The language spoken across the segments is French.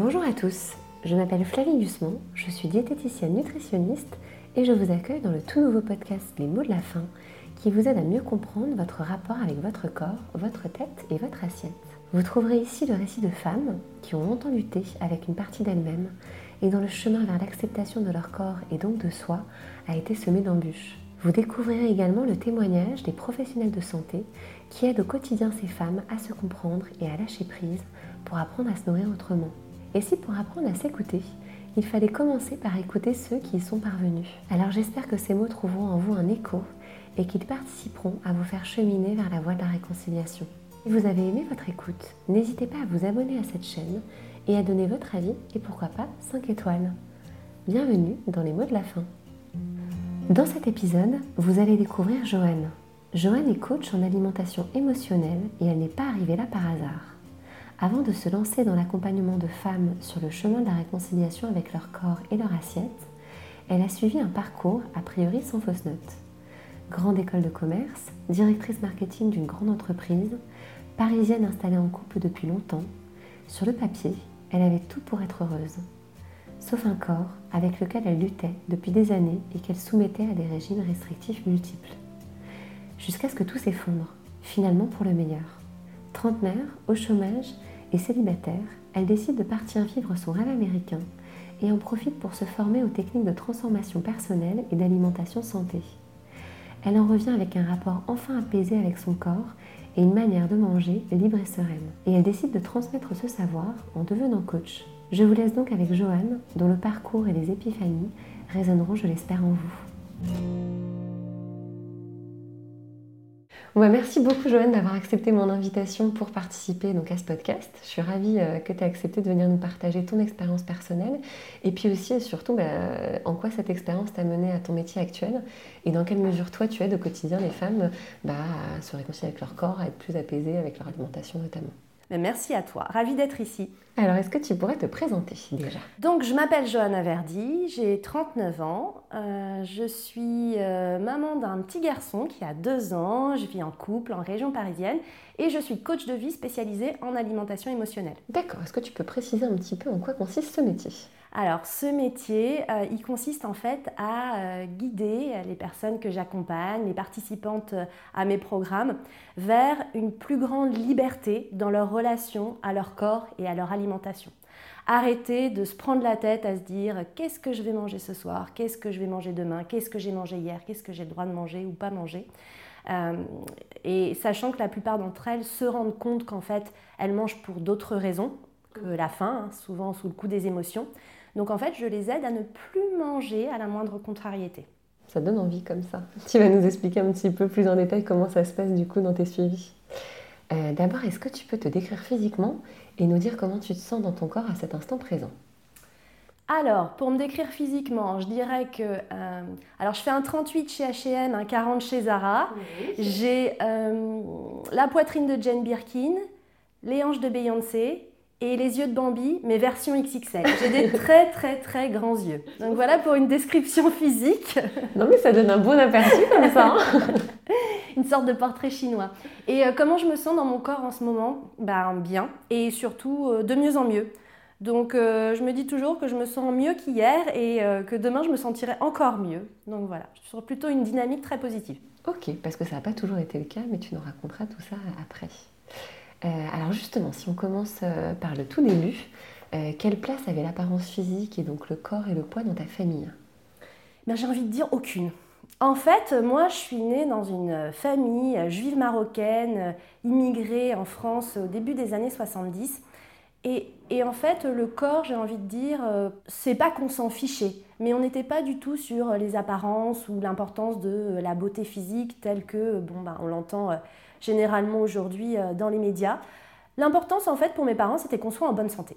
Bonjour à tous, je m'appelle Flavie Gusmont, je suis diététicienne nutritionniste et je vous accueille dans le tout nouveau podcast Les mots de la faim qui vous aide à mieux comprendre votre rapport avec votre corps, votre tête et votre assiette. Vous trouverez ici le récit de femmes qui ont longtemps lutté avec une partie d'elles-mêmes et dont le chemin vers l'acceptation de leur corps et donc de soi a été semé d'embûches. Vous découvrirez également le témoignage des professionnels de santé qui aident au quotidien ces femmes à se comprendre et à lâcher prise pour apprendre à se nourrir autrement. Et si pour apprendre à s'écouter, il fallait commencer par écouter ceux qui y sont parvenus. Alors j'espère que ces mots trouveront en vous un écho et qu'ils participeront à vous faire cheminer vers la voie de la réconciliation. Si vous avez aimé votre écoute, n'hésitez pas à vous abonner à cette chaîne et à donner votre avis et pourquoi pas 5 étoiles. Bienvenue dans les mots de la fin. Dans cet épisode, vous allez découvrir Joanne. Joanne est coach en alimentation émotionnelle et elle n'est pas arrivée là par hasard. Avant de se lancer dans l'accompagnement de femmes sur le chemin de la réconciliation avec leur corps et leur assiette, elle a suivi un parcours a priori sans fausse note. Grande école de commerce, directrice marketing d'une grande entreprise, parisienne installée en couple depuis longtemps, sur le papier, elle avait tout pour être heureuse sauf un corps avec lequel elle luttait depuis des années et qu'elle soumettait à des régimes restrictifs multiples. Jusqu'à ce que tout s'effondre, finalement pour le meilleur. Trentenaire, au chômage et célibataire, elle décide de partir vivre son rêve américain et en profite pour se former aux techniques de transformation personnelle et d'alimentation santé. Elle en revient avec un rapport enfin apaisé avec son corps et une manière de manger libre et sereine. Et elle décide de transmettre ce savoir en devenant coach je vous laisse donc avec Joanne, dont le parcours et les épiphanies résonneront, je l'espère, en vous. Bah, merci beaucoup Joanne d'avoir accepté mon invitation pour participer à ce podcast. Je suis ravie euh, que tu aies accepté de venir nous partager ton expérience personnelle et puis aussi et surtout bah, en quoi cette expérience t'a mené à ton métier actuel et dans quelle mesure toi tu aides au quotidien les femmes bah, à se réconcilier avec leur corps, à être plus apaisées avec leur alimentation notamment. Merci à toi, ravie d'être ici. Alors, est-ce que tu pourrais te présenter déjà? Donc, je m'appelle Johanna Verdi, j'ai 39 ans, euh, je suis euh, maman d'un petit garçon qui a 2 ans, je vis en couple en région parisienne et je suis coach de vie spécialisée en alimentation émotionnelle. D'accord, est-ce que tu peux préciser un petit peu en quoi consiste ce métier? Alors, ce métier, euh, il consiste en fait à euh, guider les personnes que j'accompagne, les participantes euh, à mes programmes, vers une plus grande liberté dans leur relation à leur corps et à leur alimentation. Arrêter de se prendre la tête à se dire qu'est-ce que je vais manger ce soir, qu'est-ce que je vais manger demain, qu'est-ce que j'ai mangé hier, qu'est-ce que j'ai le droit de manger ou pas manger? Et sachant que la plupart d'entre elles se rendent compte qu'en fait, elles mangent pour d'autres raisons que la faim, hein, souvent sous le coup des émotions. Donc en fait, je les aide à ne plus manger à la moindre contrariété. Ça donne envie comme ça. Tu vas nous expliquer un petit peu plus en détail comment ça se passe du coup dans tes suivis. Euh, d'abord, est-ce que tu peux te décrire physiquement et nous dire comment tu te sens dans ton corps à cet instant présent? Alors, pour me décrire physiquement, je dirais que. Euh, alors, je fais un 38 chez HM, un 40 chez Zara. J'ai euh, la poitrine de Jane Birkin, les hanches de Beyoncé, et les yeux de Bambi, mais version XXL. J'ai des très très très grands yeux. Donc voilà pour une description physique. Non mais ça donne un bon aperçu comme ça. Hein. une sorte de portrait chinois. Et euh, comment je me sens dans mon corps en ce moment? Ben bien et surtout de mieux en mieux. Donc euh, je me dis toujours que je me sens mieux qu'hier et que demain je me sentirai encore mieux. Donc voilà, je suis sur plutôt une dynamique très positive. Ok, parce que ça n'a pas toujours été le cas, mais tu nous raconteras tout ça après. Euh, alors justement, si on commence euh, par le tout début, euh, quelle place avait l'apparence physique et donc le corps et le poids dans ta famille? Ben, J'ai envie de dire aucune. En fait, moi, je suis née dans une famille juive marocaine, immigrée en France au début des années 70. Et, et en fait, le corps, j'ai envie de dire, c'est pas qu'on s'en fichait, mais on n'était pas du tout sur les apparences ou l'importance de la beauté physique telle que, bon, ben, on l'entend généralement aujourd'hui euh, dans les médias. L'importance en fait pour mes parents, c'était qu'on soit en bonne santé.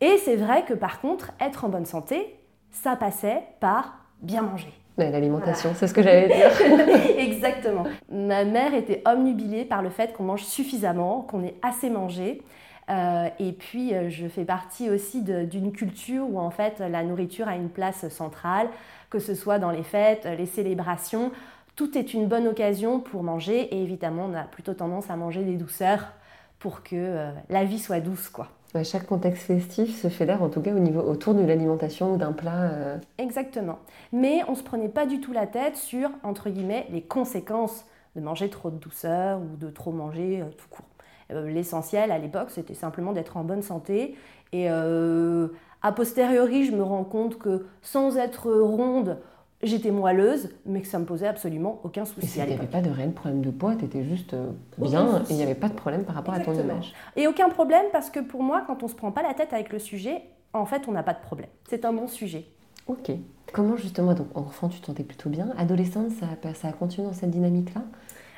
Et c'est vrai que par contre, être en bonne santé, ça passait par bien manger. L'alimentation, c'est ce que j'allais dire. Exactement. Ma mère était omnubilée par le fait qu'on mange suffisamment, qu'on ait assez mangé. Euh, et puis, euh, je fais partie aussi d'une culture où en fait la nourriture a une place centrale, que ce soit dans les fêtes, les célébrations tout est une bonne occasion pour manger et évidemment on a plutôt tendance à manger des douceurs pour que euh, la vie soit douce quoi. Chaque contexte festif se fédère en tout cas au niveau, autour de l'alimentation ou d'un plat. Euh. Exactement. Mais on ne se prenait pas du tout la tête sur, entre guillemets, les conséquences de manger trop de douceur ou de trop manger euh, tout court. Euh, l'essentiel à l'époque, c'était simplement d'être en bonne santé. Et a posteriori, je me rends compte que sans être ronde, j'étais moelleuse, mais que ça me posait absolument aucun souci. Et il n'y avait pas de réel problème de poids, tu étais juste euh, bien et il n'y avait pas de problème par rapport à ton image. Et aucun problème parce que pour moi, quand on ne se prend pas la tête avec le sujet, en fait, on n'a pas de problème. C'est un bon sujet. Ok. Comment justement, donc enfant, tu te sentais plutôt bien? Adolescente, ça, ça a continué dans cette dynamique-là?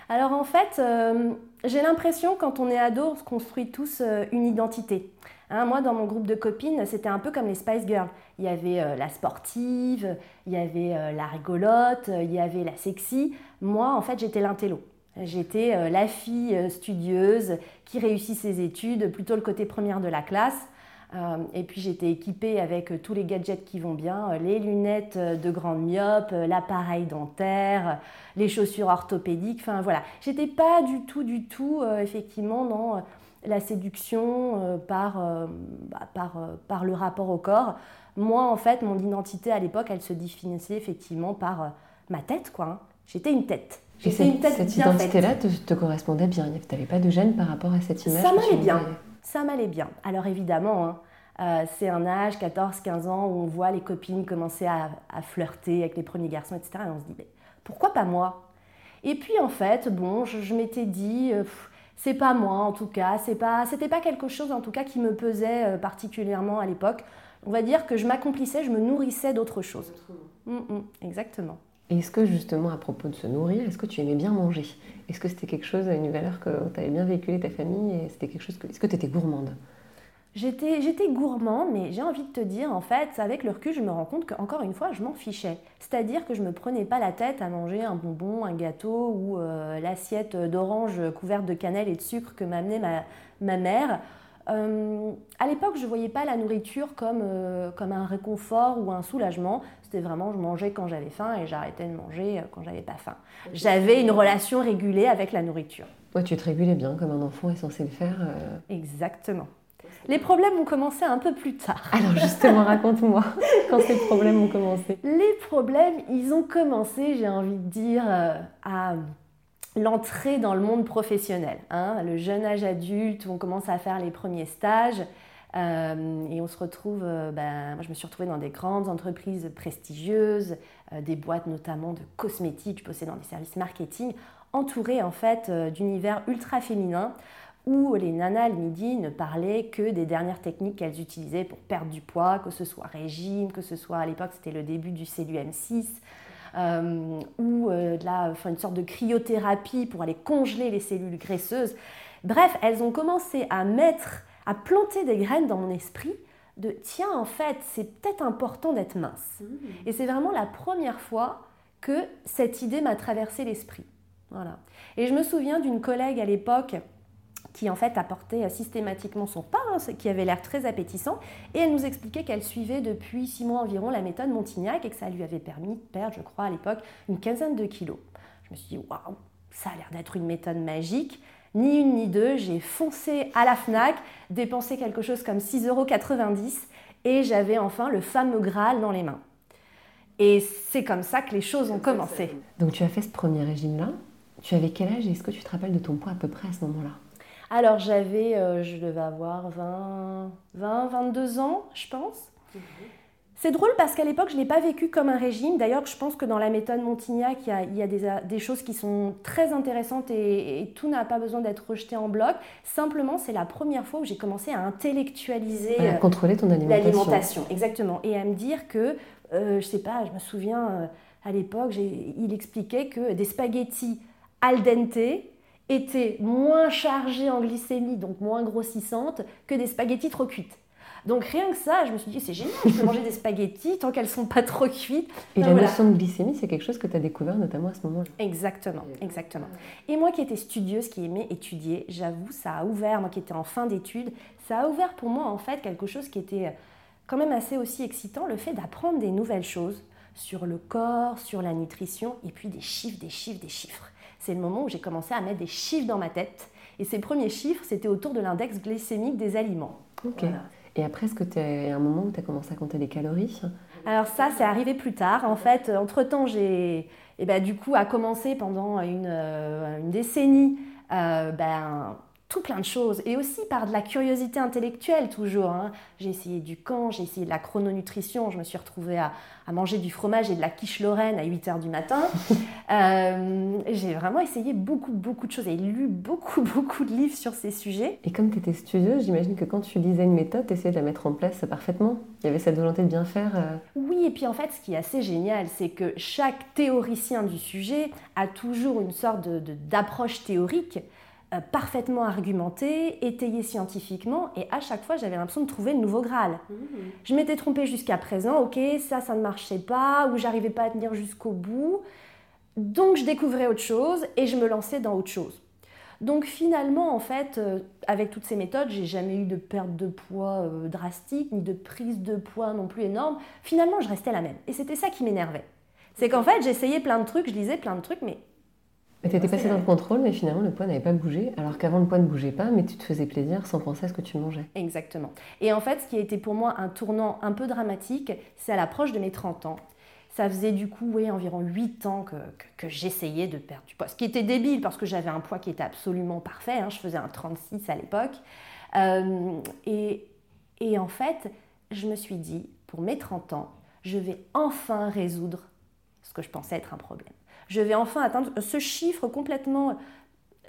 Alors en fait, euh, j'ai l'impression quand on est ado, on se construit tous euh, une identité. Hein, moi, dans mon groupe de copines, c'était un peu comme les Spice Girls. Il y avait euh, la sportive, il y avait euh, la rigolote, il y avait la sexy. Moi, en fait, j'étais l'intello. J'étais la fille studieuse qui réussit ses études, plutôt le côté première de la classe. Et puis j'étais équipée avec tous les gadgets qui vont bien, les lunettes de grande myope, l'appareil dentaire, les chaussures orthopédiques, enfin voilà. J'étais pas du tout, du tout, effectivement, dans la séduction euh, par, euh, bah, par, euh, par, le rapport au corps. Moi, en fait, mon identité à l'époque, elle se définissait effectivement par ma tête, quoi. Hein. J'étais une tête. Et cette, cette identité-là te, te, correspondait bien. Tu n'avais pas de gêne par rapport à cette image Ça m'allait bien. Ça m'allait bien. Alors évidemment, hein, c'est un âge, 14-15 ans, où on voit les copines commencer à, flirter avec les premiers garçons, etc. Et on se dit, mais pourquoi pas moi? Et puis en fait, bon, je, m'étais dit, c'est pas moi en tout cas, c'est pas, c'était pas quelque chose en tout cas qui me pesait euh, particulièrement à l'époque. On va dire que je m'accomplissais, je me nourrissais d'autre choses. Mm, mm, exactement. Est-ce que justement à propos de se nourrir, est-ce que tu aimais bien manger? Est-ce que c'était quelque chose, une valeur que tu avais bien véhiculée ta famille et c'était quelque chose que... Est-ce que tu étais gourmande? J'étais, j'étais gourmande, mais j'ai envie de te dire, en fait, avec le recul, je me rends compte qu'encore une fois, je m'en fichais. C'est-à-dire que je ne me prenais pas la tête à manger un bonbon, un gâteau ou euh, l'assiette d'orange couverte de cannelle et de sucre que m'amenait ma, ma mère. Euh, à l'époque, je ne voyais pas la nourriture comme, euh, comme un réconfort ou un soulagement. C'était vraiment, je mangeais quand j'avais faim et j'arrêtais de manger quand j'avais pas faim. J'avais une relation régulée avec la nourriture. Ouais, tu te régulais bien comme un enfant est censé le faire. Exactement. Les problèmes ont commencé un peu plus tard. Alors justement, raconte-moi quand ces problèmes ont commencé. Les problèmes, ils ont commencé, j'ai envie de dire, euh, à l'entrée dans le monde professionnel. Hein. le jeune âge adulte, on commence à faire les premiers stages. Euh, et on se retrouve, euh, ben, moi je me suis retrouvée dans des grandes entreprises prestigieuses, des boîtes notamment de cosmétiques, je dans des services marketing, entourée en fait d'univers ultra féminins où les nanas le midi ne parlaient que des dernières techniques qu'elles utilisaient pour perdre du poids, que ce soit régime, que ce soit à l'époque c'était le début du CLUM6, euh, ou euh, de la, enfin, une sorte de cryothérapie pour aller congeler les cellules graisseuses. Bref, elles ont commencé à mettre, à planter des graines dans mon esprit de tiens, en fait, c'est peut-être important d'être mince. Mmh. Et c'est vraiment la première fois que cette idée m'a traversé l'esprit. Voilà. Et je me souviens d'une collègue à l'époque qui en fait apportait systématiquement son pain, hein, qui avait l'air très appétissant, et elle nous expliquait qu'elle suivait depuis six mois environ la méthode Montignac et que ça lui avait permis de perdre, je crois à l'époque, une quinzaine de kilos. Je me suis dit, waouh, ça a l'air d'être une méthode magique. Ni une ni deux, j'ai foncé à la FNAC, dépensé quelque chose comme 6,90 euros et j'avais enfin le fameux Graal dans les mains. Et c'est comme ça que les choses ont commencé. Donc tu as fait ce premier régime-là. Tu avais quel âge et est-ce que tu te rappelles de ton poids à peu près à ce moment-là? Alors j'avais, euh, je devais avoir 20, 20, 22 ans, je pense. Mhm. C'est drôle parce qu'à l'époque, je ne l'ai pas vécu comme un régime. D'ailleurs, je pense que dans la méthode Montignac, il y a, des, choses qui sont très intéressantes et, tout n'a pas besoin d'être rejeté en bloc. Simplement, c'est la première fois où j'ai commencé à intellectualiser à contrôler ton alimentation. L'alimentation, exactement. Et à me dire que, euh, je ne sais pas, je me souviens, euh, à l'époque, il expliquait que des spaghettis al dente, étaient moins chargées en glycémie, donc moins grossissantes, que des spaghettis trop cuites. Donc rien que ça, je me suis dit, c'est génial, je peux manger des spaghettis tant qu'elles sont pas trop cuites. Et la notion de glycémie, c'est quelque chose que tu as découvert notamment à ce moment-là. Exactement, exactement. Et moi qui étais studieuse, qui aimais étudier, j'avoue, ça a ouvert, moi qui étais en fin d'études, ça a ouvert pour moi en fait quelque chose qui était quand même assez aussi excitant, le fait d'apprendre des nouvelles choses sur le corps, sur la nutrition, et puis des chiffres, des chiffres, des chiffres c'est le moment où j'ai commencé à mettre des chiffres dans ma tête. Et ces premiers chiffres, c'était autour de l'index glycémique des aliments. Ok. Et après, est-ce que tu as un moment où tu as commencé à compter les calories? Alors ça, c'est arrivé plus tard. En fait, entre-temps, j'ai, et eh ben, du coup, a commencé pendant une, euh, une décennie euh, ben, tout plein de choses. Et aussi par de la curiosité intellectuelle toujours. Hein. J'ai essayé du camp, j'ai essayé de la chrononutrition, je me suis retrouvée à, manger du fromage et de la quiche lorraine à 8 h du matin. Euh, j'ai vraiment essayé beaucoup, beaucoup de choses et lu beaucoup, beaucoup de livres sur ces sujets. Et comme tu étais studieuse, j'imagine que quand tu lisais une méthode, tu essayais de la mettre en place parfaitement. Il y avait cette volonté de bien faire. Euh. Oui, et puis en fait, ce qui est assez génial, c'est que chaque théoricien du sujet a toujours une sorte d'approche de, théorique euh, parfaitement argumenté, étayé scientifiquement, et à chaque fois j'avais l'impression de trouver le nouveau Graal. Mmh. Je m'étais trompée jusqu'à présent, ok, ça, ça ne marchait pas, ou j'arrivais pas à tenir jusqu'au bout, donc je découvrais autre chose et je me lançais dans autre chose. Donc finalement, en fait, euh, avec toutes ces méthodes, j'ai jamais eu de perte de poids euh, drastique, ni de prise de poids non plus énorme. Finalement, je restais la même. Et c'était ça qui m'énervait. C'est qu'en fait, j'essayais plein de trucs, je lisais plein de trucs, mais tu étais passé dans le contrôle, mais finalement le poids n'avait pas bougé, alors qu'avant le poids ne bougeait pas, mais tu te faisais plaisir sans penser à ce que tu mangeais. Exactement. Et en fait, ce qui a été pour moi un tournant un peu dramatique, c'est à l'approche de mes 30 ans. Ça faisait du coup oui, environ 8 ans que, que, j'essayais de perdre du poids. Ce qui était débile parce que j'avais un poids qui était absolument parfait. Hein. je faisais un 36 à l'époque. Euh, et, et en fait, je me suis dit, pour mes 30 ans, je vais enfin résoudre ce que je pensais être un problème je vais enfin atteindre ce chiffre complètement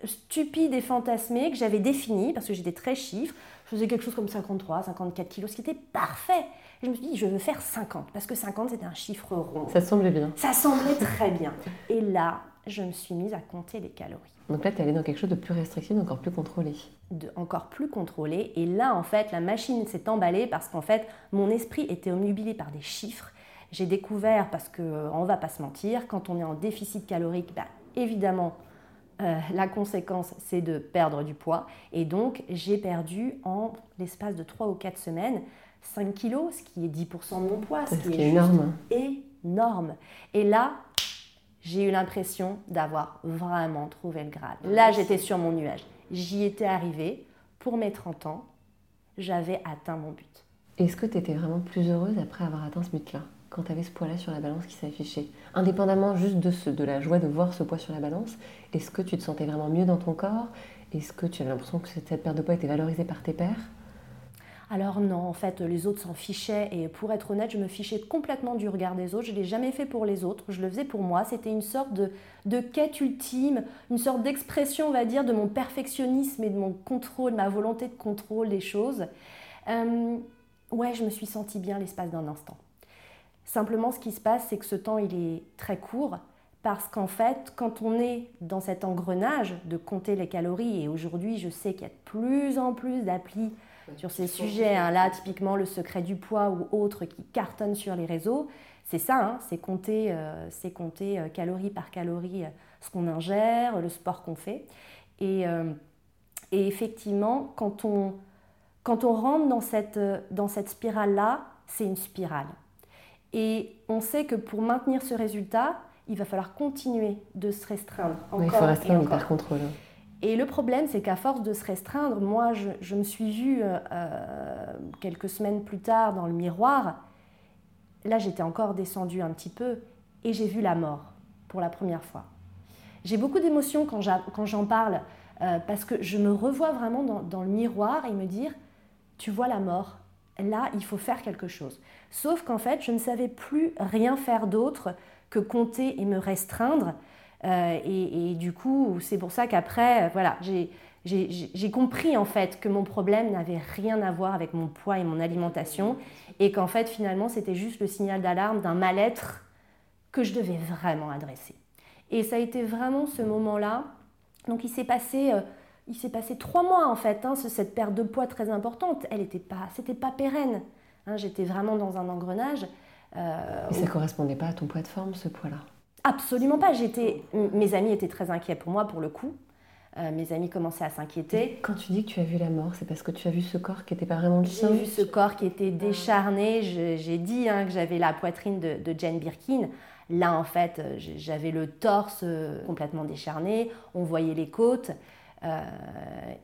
stupide et fantasmé que j'avais défini, parce que j'étais très chiffre. Je faisais quelque chose comme 53, 54 kilos, ce qui était parfait. Et je me suis dit, je veux faire 50, parce que 50, c'était un chiffre rond. Ça semblait bien. Ça semblait très bien. Et là, je me suis mise à compter les calories. Donc là, tu es allée dans quelque chose de plus restrictif, encore plus contrôlé. De, encore plus contrôlé. Et là, en fait, la machine s'est emballée parce qu'en fait, mon esprit était omnubilé par des chiffres j'ai découvert, parce qu'on ne va pas se mentir, quand on est en déficit calorique, bah, évidemment, euh, la conséquence, c'est de perdre du poids. Et donc, j'ai perdu en l'espace de 3 ou 4 semaines 5 kilos, ce qui est 10% de mon poids. Ce, qui est, énorme. énorme. Et là, j'ai eu l'impression d'avoir vraiment trouvé le Graal. Là, j'étais sur mon nuage. J'y étais arrivée. Pour mes 30 ans, j'avais atteint mon but. Est-ce que tu étais vraiment plus heureuse après avoir atteint ce but-là? Quand tu avais ce poids-là sur la balance qui s'affichait Indépendamment juste de, ce, de la joie de voir ce poids sur la balance, est-ce que tu te sentais vraiment mieux dans ton corps? Est-ce que tu avais l'impression que cette perte de poids était valorisée par tes pairs? Alors non, en fait, les autres s'en fichaient et pour être honnête, je me fichais complètement du regard des autres. Je ne l'ai jamais fait pour les autres, je le faisais pour moi. C'était une sorte de, de, quête ultime, une sorte d'expression, on va dire, de mon perfectionnisme et de mon contrôle, ma volonté de contrôle des choses. Euh, ouais, je me suis sentie bien l'espace d'un instant. Simplement, ce qui se passe, c'est que ce temps, il est très court parce qu'en fait, quand on est dans cet engrenage de compter les calories, et aujourd'hui, je sais qu'il y a de plus en plus d'applis sur ces sujets, hein, là, typiquement le secret du poids ou autres qui cartonnent sur les réseaux, c'est ça, hein, c'est compter, euh, compter euh, calorie par calorie euh, ce qu'on ingère, le sport qu'on fait. Et, et, effectivement, quand on, quand on rentre dans cette, dans cette spirale-là, c'est une spirale. Et on sait que pour maintenir ce résultat, il va falloir continuer de se restreindre. Encore il faut restreindre par contrôle. Et le problème, c'est qu'à force de se restreindre, moi, je, me suis vue euh, euh, quelques semaines plus tard dans le miroir. Là, j'étais encore descendue un petit peu et j'ai vu la mort pour la première fois. J'ai beaucoup d'émotions quand j'en parle euh, parce que je me revois vraiment dans, dans, le miroir et me dire, tu vois la mort, là, il faut faire quelque chose. Sauf qu'en fait, je ne savais plus rien faire d'autre que compter et me restreindre. Euh, et, du coup, c'est pour ça qu'après, euh, voilà, j'ai compris en fait que mon problème n'avait rien à voir avec mon poids et mon alimentation, et qu'en fait, finalement, c'était juste le signal d'alarme d'un mal-être que je devais vraiment adresser. Et ça a été vraiment ce moment-là. Donc, il s'est passé. Euh, il s'est passé trois mois en fait, hein, cette perte de poids très importante. Elle n'était pas, c'était pas pérenne. Hein, j'étais vraiment dans un engrenage. Euh, Et ça ne correspondait pas à ton poids de forme, ce poids-là? Absolument pas. J'étais, mes amis étaient très inquiets pour moi, pour le coup. Euh, mes amis commençaient à s'inquiéter. Quand tu dis que tu as vu la mort, c'est parce que tu as vu ce corps qui n'était pas vraiment le sien? J'ai vu ce corps qui était décharné. J'ai dit hein, que j'avais la poitrine de, de, Jane Birkin. Là, en fait, j'avais le torse complètement décharné. On voyait les côtes. Euh,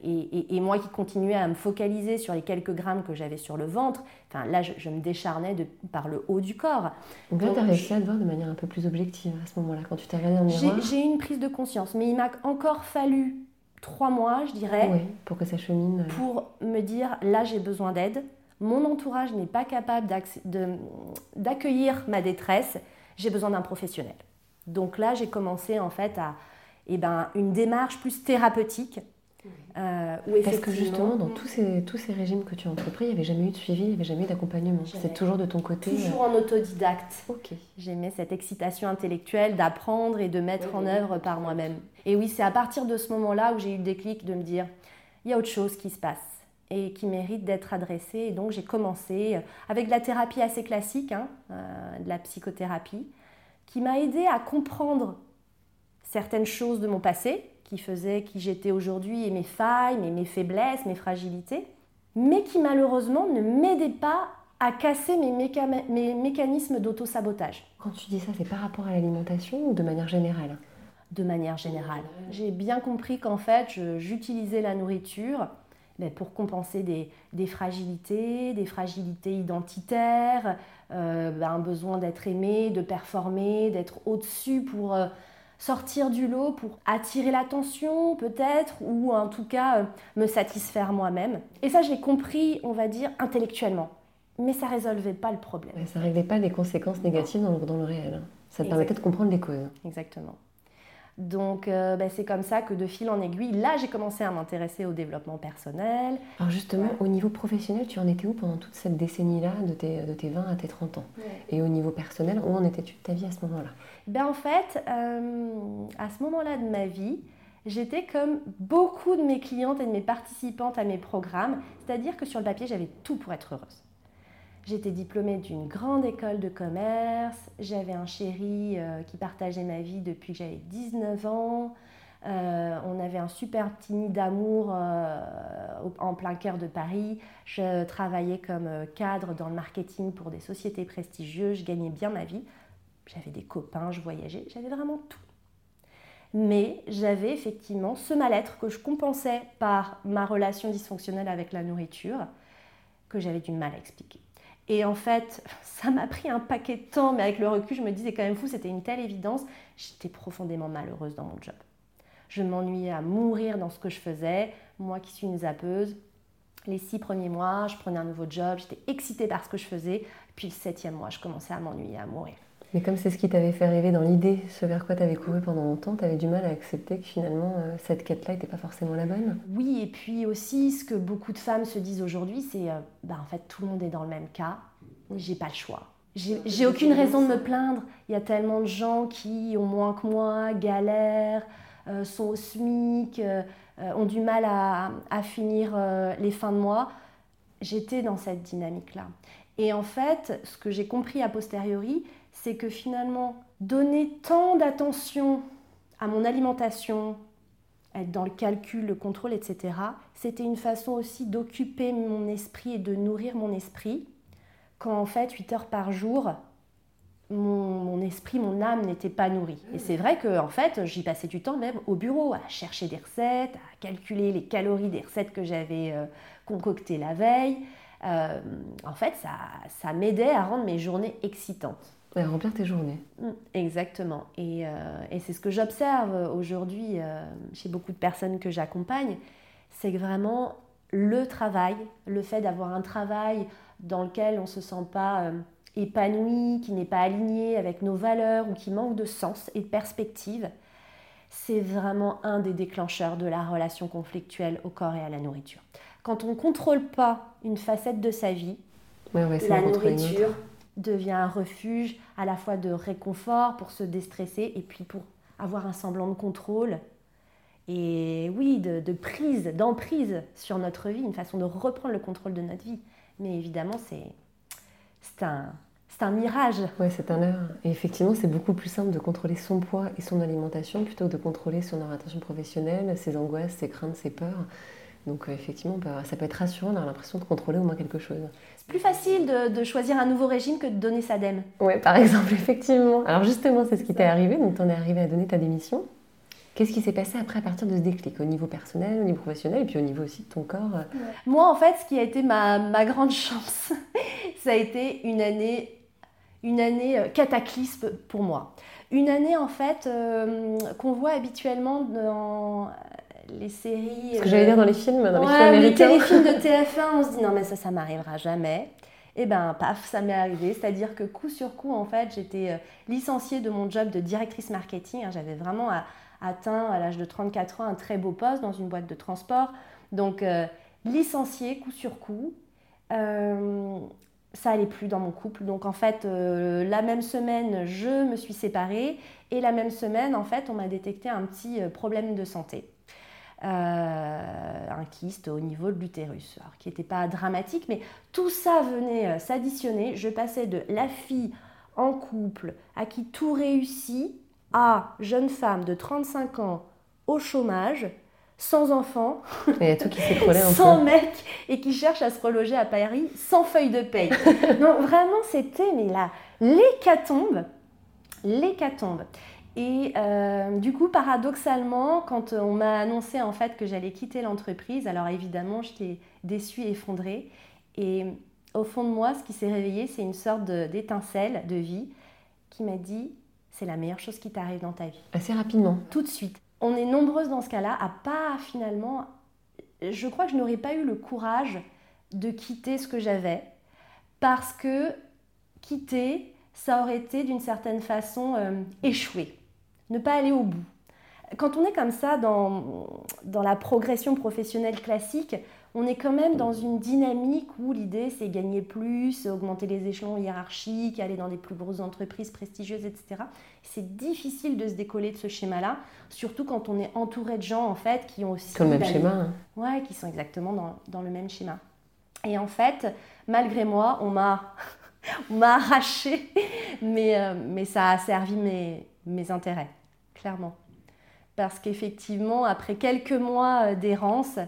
et, moi qui continuais à me focaliser sur les quelques grammes que j'avais sur le ventre, enfin, là, je, me décharnais de, par le haut du corps. Donc là, tu as réussi à te voir de manière un peu plus objective à ce moment-là, quand tu t'es regardée dans le miroir J'ai eu une prise de conscience, mais il m'a encore fallu trois mois, je dirais, oui, pour que ça chemine. Pour me dire, là, j'ai besoin d'aide. Mon entourage n'est pas capable d'accueillir ma détresse. J'ai besoin d'un professionnel. Donc là, j'ai commencé en fait à eh ben, une démarche plus thérapeutique. Euh, Parce que justement, dans tous ces, tous ces régimes que tu as entrepris, il n'y avait jamais eu de suivi, il n'y avait jamais eu d'accompagnement. C'est toujours de ton côté. Toujours euh, en autodidacte. J'aimais cette excitation intellectuelle d'apprendre et de mettre en œuvre par moi-même. Et oui, c'est à partir de ce moment-là où j'ai eu le déclic de me dire il y a autre chose qui se passe et qui mérite d'être adressée. Et donc j'ai commencé avec de la thérapie assez classique, hein, euh, de la psychothérapie, qui m'a aidé à comprendre certaines choses de mon passé, qui faisaient qui j'étais aujourd'hui et mes failles, mes, mes faiblesses, mes fragilités, mais qui malheureusement ne m'aidaient pas à casser mes, mes mécanismes d'auto-sabotage. Quand tu dis ça, c'est par rapport à l'alimentation ou de manière générale? De manière générale. J'ai bien compris qu'en fait, j'utilisais la nourriture ben, pour compenser des, des, fragilités, des fragilités identitaires, euh, ben, un besoin d'être aimé, de performer, d'être au-dessus pour euh, sortir du lot, pour attirer l'attention peut-être, ou en tout cas euh, me satisfaire moi-même. Et ça, j'ai compris, on va dire, intellectuellement. Mais ça ne résolvait pas le problème. ça ne réglait pas les conséquences négatives dans, dans le, réel. Hein. Ça te permettait de comprendre les causes. Exactement. Donc euh, ben, c'est comme ça que de fil en aiguille, là j'ai commencé à m'intéresser au développement personnel. Alors justement, au niveau professionnel, tu en étais où pendant toute cette décennie-là, de tes, de tes 20 à tes 30 ans Et au niveau personnel, où en étais-tu de ta vie à ce moment-là? Ben, En fait, euh, à ce moment-là de ma vie, j'étais comme beaucoup de mes clientes et de mes participantes à mes programmes, c'est-à-dire que sur le papier, j'avais tout pour être heureuse. J'étais diplômée d'une grande école de commerce, j'avais un chéri euh, qui partageait ma vie depuis que j'avais 19 ans, euh, on avait un super petit nid d'amour euh, en plein cœur de Paris, je travaillais comme cadre dans le marketing pour des sociétés prestigieuses, je gagnais bien ma vie, j'avais des copains, je voyageais, j'avais vraiment tout. Mais j'avais effectivement ce mal-être que je compensais par ma relation dysfonctionnelle avec la nourriture, que j'avais du mal à expliquer. Et en fait, ça m'a pris un paquet de temps, mais avec le recul, je me disais quand même fou, c'était une telle évidence. J'étais profondément malheureuse dans mon job. Je m'ennuyais à mourir dans ce que je faisais. Moi qui suis une zappeuse, les six premiers mois, je prenais un nouveau job, j'étais excitée par ce que je faisais. Puis le septième mois, je commençais à m'ennuyer, à mourir. Mais comme c'est ce qui t'avait fait rêver dans l'idée, ce vers quoi tu avais couru pendant longtemps, tu avais du mal à accepter que finalement euh, cette quête-là n'était pas forcément la bonne Oui, et puis aussi ce que beaucoup de femmes se disent aujourd'hui, c'est euh, bah, en fait tout le monde est dans le même cas, j'ai pas le choix. J'ai aucune raison de me plaindre. Il y a tellement de gens qui ont moins que moi, galèrent, euh, sont au SMIC, ont du mal à, à finir les fins de mois. J'étais dans cette dynamique-là. Et en fait, ce que j'ai compris a posteriori, c'est que finalement, donner tant d'attention à mon alimentation, être dans le calcul, le contrôle, etc., c'était une façon aussi d'occuper mon esprit et de nourrir mon esprit, quand en fait, 8 heures par jour, mon, esprit, mon âme n'était pas nourrie. Et c'est vrai que en fait, j'y passais du temps même au bureau, à chercher des recettes, à calculer les calories des recettes que j'avais euh, concoctées la veille. Euh, en fait, ça, ça m'aidait à rendre mes journées excitantes. Et remplir tes journées. Mm, exactement. Et, euh, et c'est ce que j'observe aujourd'hui euh, chez beaucoup de personnes que j'accompagne, c'est que vraiment le travail, le fait d'avoir un travail dans lequel on ne se sent pas épanoui, qui n'est pas aligné avec nos valeurs ou qui manque de sens et de perspective, c'est vraiment un des déclencheurs de la relation conflictuelle au corps et à la nourriture quand on ne contrôle pas une facette de sa vie, la nourriture devient un refuge à la fois de réconfort pour se déstresser et puis pour avoir un semblant de contrôle et oui, de, prise, d'emprise sur notre vie, une façon de reprendre le contrôle de notre vie. Mais évidemment, c'est un, un mirage. Oui, c'est un leurre. Et effectivement, c'est beaucoup plus simple de contrôler son poids et son alimentation plutôt que de contrôler son orientation professionnelle, ses angoisses, ses craintes, ses peurs. Donc euh, effectivement, ça peut être rassurant, a l'impression de contrôler au moins quelque chose. C'est plus facile de, choisir un nouveau régime que de donner sa dème. Oui, par exemple, effectivement. Alors justement, c'est ce qui t'est arrivé, donc tu en es arrivé à donner ta démission. Qu'est-ce qui s'est passé après à partir de ce déclic, au niveau personnel, au niveau professionnel, et puis au niveau aussi de ton corps? Moi, en fait, ce qui a été ma, ma grande chance, ça a été une année, une année cataclysme pour moi. Une année, en fait, qu'on voit habituellement dans les séries. Ce que j'allais dire dans les films, dans les films américains. Les téléfilms de TF1, on se dit non, mais ça, ça m'arrivera jamais. Et ben, paf, ça m'est arrivé. C'est-à-dire que coup sur coup, en fait, j'étais euh, licenciée de mon job de directrice marketing. Hein. J'avais vraiment atteint à l'âge de 34 ans un très beau poste dans une boîte de transport. Donc, euh, licenciée coup sur coup. Euh, ça allait plus dans mon couple. Donc en fait, la même semaine, je me suis séparée et la même semaine, en fait, on m'a détecté un petit problème de santé. Euh, un kyste au niveau de l'utérus, qui n'était pas dramatique, mais tout ça venait euh, s'additionner. Je passais de la fille en couple à qui tout réussit à jeune femme de 35 ans au chômage, sans enfant, et tout qui sans mec et qui cherche à se reloger à Paris sans feuille de paye. Donc vraiment c'était mais là l'hécatombe, l'hécatombe. Et euh, du coup, paradoxalement, quand on m'a annoncé en fait que j'allais quitter l'entreprise, alors évidemment, j'étais déçue, effondrée. Et au fond de moi, ce qui s'est réveillé, c'est une sorte d'étincelle de, vie qui m'a dit c'est la meilleure chose qui t'arrive dans ta vie. Assez rapidement. Tout de suite. On est nombreuses dans ce cas-là à pas finalement. Je crois que je n'aurais pas eu le courage de quitter ce que j'avais parce que quitter, ça aurait été d'une certaine façon euh, échouer ne pas aller au bout. Quand on est comme ça dans, dans la progression professionnelle classique, on est quand même dans une dynamique où l'idée c'est gagner plus, augmenter les échelons hiérarchiques, aller dans des plus grosses entreprises prestigieuses, etc. C'est difficile de se décoller de ce schéma-là, surtout quand on est entouré de gens en fait qui ont aussi le même schéma. Hein. Ouais, qui sont exactement dans, dans, le même schéma. Et en fait, malgré moi, on m'a m'a arraché, mais, euh, mais ça a servi mes, mes intérêts, clairement. Parce qu'effectivement, après quelques mois euh, d'errance,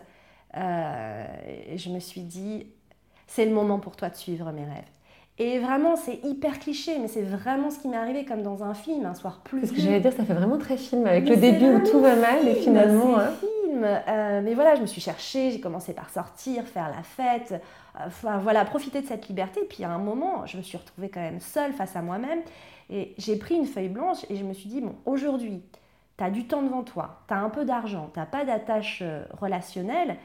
euh, je me suis dit, c'est le moment pour toi de suivre mes rêves. Et vraiment, c'est hyper cliché, mais c'est vraiment ce qui m'est arrivé comme dans un film, un soir plus. Ce que j'allais dire, ça fait vraiment très film, avec le début où tout va mal et finalement. Hein. film. Euh, mais voilà, je me suis cherchée, j'ai commencé par sortir, faire la fête, enfin voilà, profiter de cette liberté. Et puis à un moment, je me suis retrouvée quand même seule face à moi-même. Et j'ai pris une feuille blanche et je me suis dit, bon, aujourd'hui, tu as du temps devant toi, tu as un peu d'argent, tu n'as pas d'attache euh, relationnelle.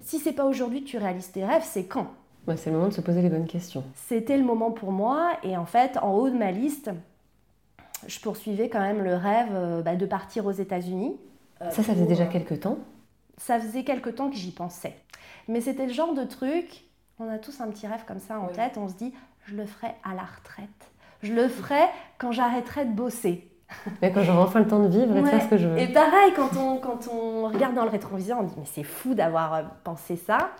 Si c'est pas aujourd'hui que tu réalises tes rêves, c'est quand? C'est le moment de se poser les bonnes questions. C'était le moment pour moi et en fait, en haut de ma liste, je poursuivais quand même le rêve euh, bah, de partir aux États-Unis. ça, ça faisait déjà quelques temps? Ça faisait quelques temps que j'y pensais. Mais c'était le genre de truc, on a tous un petit rêve comme ça en tête, on se dit, je le ferai à la retraite je le ferai quand j'arrêterai de bosser. Mais quand j'aurai enfin le temps de vivre et de faire ce que je veux. Et pareil, quand on, quand on regarde dans le rétroviseur, on dit mais c'est fou d'avoir euh, pensé ça.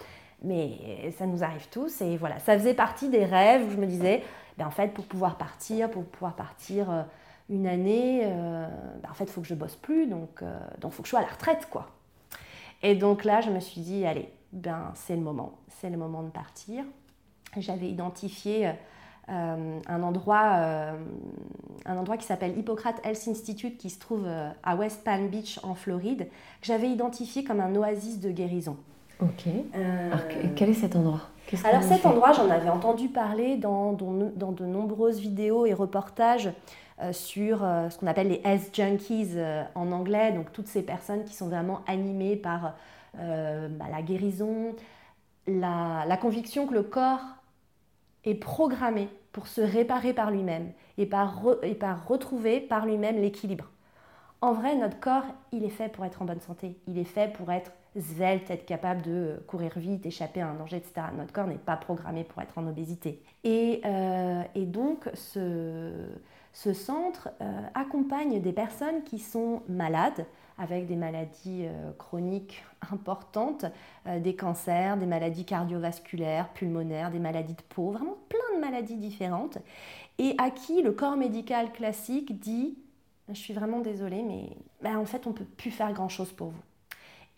Mais ça nous arrive tous et voilà, ça faisait partie des rêves où je me disais, ben en fait, pour pouvoir partir, pour pouvoir partir euh, une année, euh, ben en fait, il faut que je bosse plus, donc il donc faut que je sois à la retraite, quoi. Et donc là, je me suis dit, allez, ben c'est le moment, c'est le moment de partir. J'avais identifié euh, un, endroit, euh, un endroit qui s'appelle Hippocrate Health Institute qui se trouve euh, à West Palm Beach en Floride, que j'avais identifié comme un oasis de guérison. Ok. Alors, quel est cet endroit? Alors cet endroit, j'en avais entendu parler dans, dans, de nombreuses vidéos et reportages sur ce qu'on appelle les S junkies en anglais, donc toutes ces personnes qui sont vraiment animées par bah, la guérison, la, la, conviction que le corps est programmé pour se réparer par lui-même et par, et par retrouver par lui-même l'équilibre. En vrai, notre corps, il est fait pour être en bonne santé. Il est fait pour être svelte, être capable de courir vite, échapper à un danger, etc. Notre corps n'est pas programmé pour être en obésité. Et, euh, donc, ce, ce centre euh, accompagne des personnes qui sont malades, avec des maladies euh, chroniques importantes, euh, des cancers, des maladies cardiovasculaires, pulmonaires, des maladies de peau, vraiment plein de maladies différentes, et à qui le corps médical classique dit je suis vraiment désolée, mais ben, en fait, on ne peut plus faire grand-chose pour vous.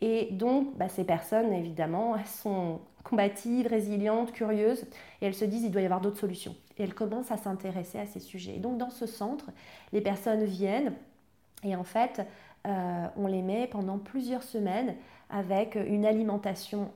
Et donc, ben, ces personnes, évidemment, elles sont combatives, résilientes, curieuses, et elles se disent il doit y avoir d'autres solutions. Et elles commencent à s'intéresser à ces sujets. Et donc, dans ce centre, les personnes viennent, et en fait, on les met pendant plusieurs semaines avec une alimentation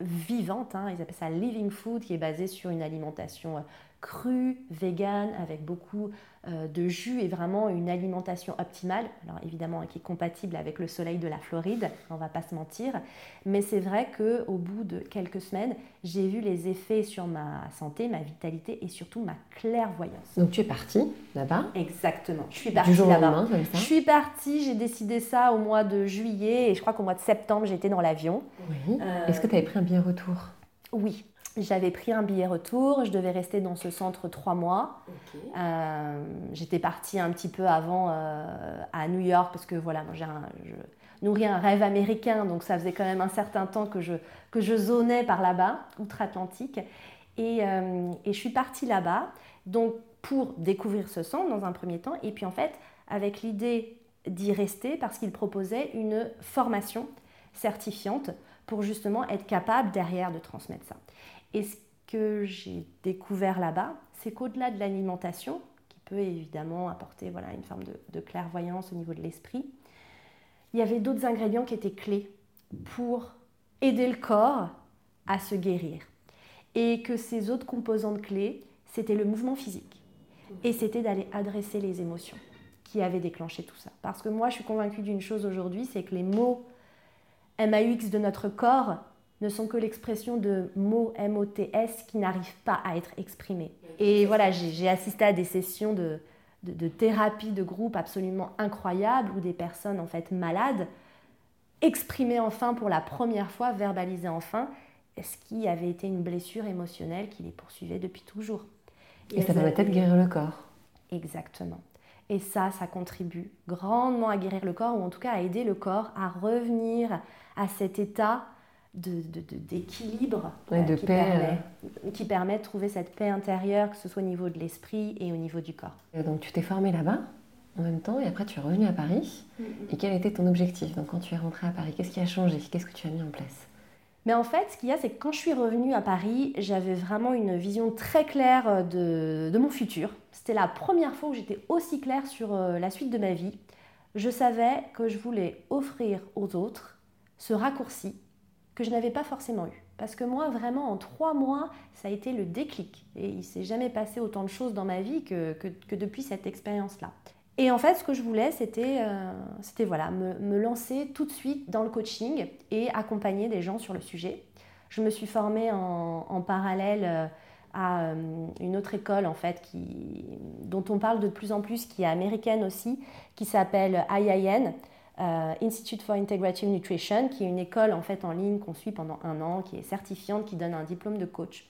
vivante, hein, ils appellent ça living food, qui est basée sur une alimentation crue, vegan, avec beaucoup euh, de jus et vraiment une alimentation optimale, alors évidemment qui est compatible avec le soleil de la Floride, on va pas se mentir, mais c'est vrai que au bout de quelques semaines, j'ai vu les effets sur ma santé, ma vitalité et surtout ma clairvoyance. Donc tu es partie là-bas Exactement, je suis partie là-bas. Je suis partie, j'ai décidé ça au mois de juillet et je crois qu'au mois de septembre j'étais dans l'avion. Oui. Euh, Est-ce que tu avais pris un billet retour? Oui, j'avais pris un billet retour, je devais rester dans ce centre trois mois. Euh, j'étais partie un petit peu avant euh, à New York parce que voilà, je nourris un rêve américain, donc ça faisait quand même un certain temps que je, que je zonais par là-bas, outre-Atlantique. Et, euh, et, je suis partie là-bas donc pour découvrir ce centre dans un premier temps, et puis en fait avec l'idée d'y rester parce qu'il proposait une formation certifiante pour justement être capable derrière de transmettre ça. Et ce que j'ai découvert là-bas, c'est qu'au-delà de l'alimentation, qui peut évidemment apporter voilà, une forme de, clairvoyance au niveau de l'esprit, il y avait d'autres ingrédients qui étaient clés pour aider le corps à se guérir. Et que ces autres composantes clés, c'était le mouvement physique. Et c'était d'aller adresser les émotions qui avaient déclenché tout ça. Parce que moi, je suis convaincue d'une chose aujourd'hui, c'est que les mots MAUX de notre corps ne sont que l'expression de mots MOTS qui n'arrivent pas à être exprimés. Et voilà, j'ai assisté à des sessions de, de, thérapie de groupe absolument incroyables où des personnes en fait malades exprimaient enfin pour la première fois, verbalisaient enfin ce qui avait été une blessure émotionnelle qui les poursuivait depuis toujours. Et, ça permettait de guérir le corps. Exactement. Et ça, ça contribue grandement à guérir le corps, ou en tout cas à aider le corps à revenir à cet état d'équilibre de, de, qui, permet, euh. qui permet de trouver cette paix intérieure, que ce soit au niveau de l'esprit et au niveau du corps. donc tu t'es formée là-bas en même temps et après tu es revenue à Paris. Et quel était ton objectif Donc quand tu es rentrée à Paris, qu'est-ce qui a changé? Qu'est-ce que tu as mis en place? Mais en fait, ce qu'il y a, c'est que quand je suis revenue à Paris, j'avais vraiment une vision très claire euh, de, de mon futur. C'était la première fois où j'étais aussi claire sur euh, la suite de ma vie. Je savais que je voulais offrir aux autres ce raccourci que je n'avais pas forcément eu. Parce que moi, vraiment, en trois mois, ça a été le déclic. Et il s'est jamais passé autant de choses dans ma vie que, que, depuis cette expérience-là. Et en fait, ce que je voulais, c'était euh, voilà, me, me, lancer tout de suite dans le coaching et accompagner des gens sur le sujet. Je me suis formée en, en parallèle euh, à euh, une autre école en fait qui, dont on parle de plus en plus, qui est américaine aussi, qui s'appelle IIN, euh, Institute for Integrative Nutrition, qui est une école en fait en ligne qu'on suit pendant un an, qui est certifiante, qui donne un diplôme de coach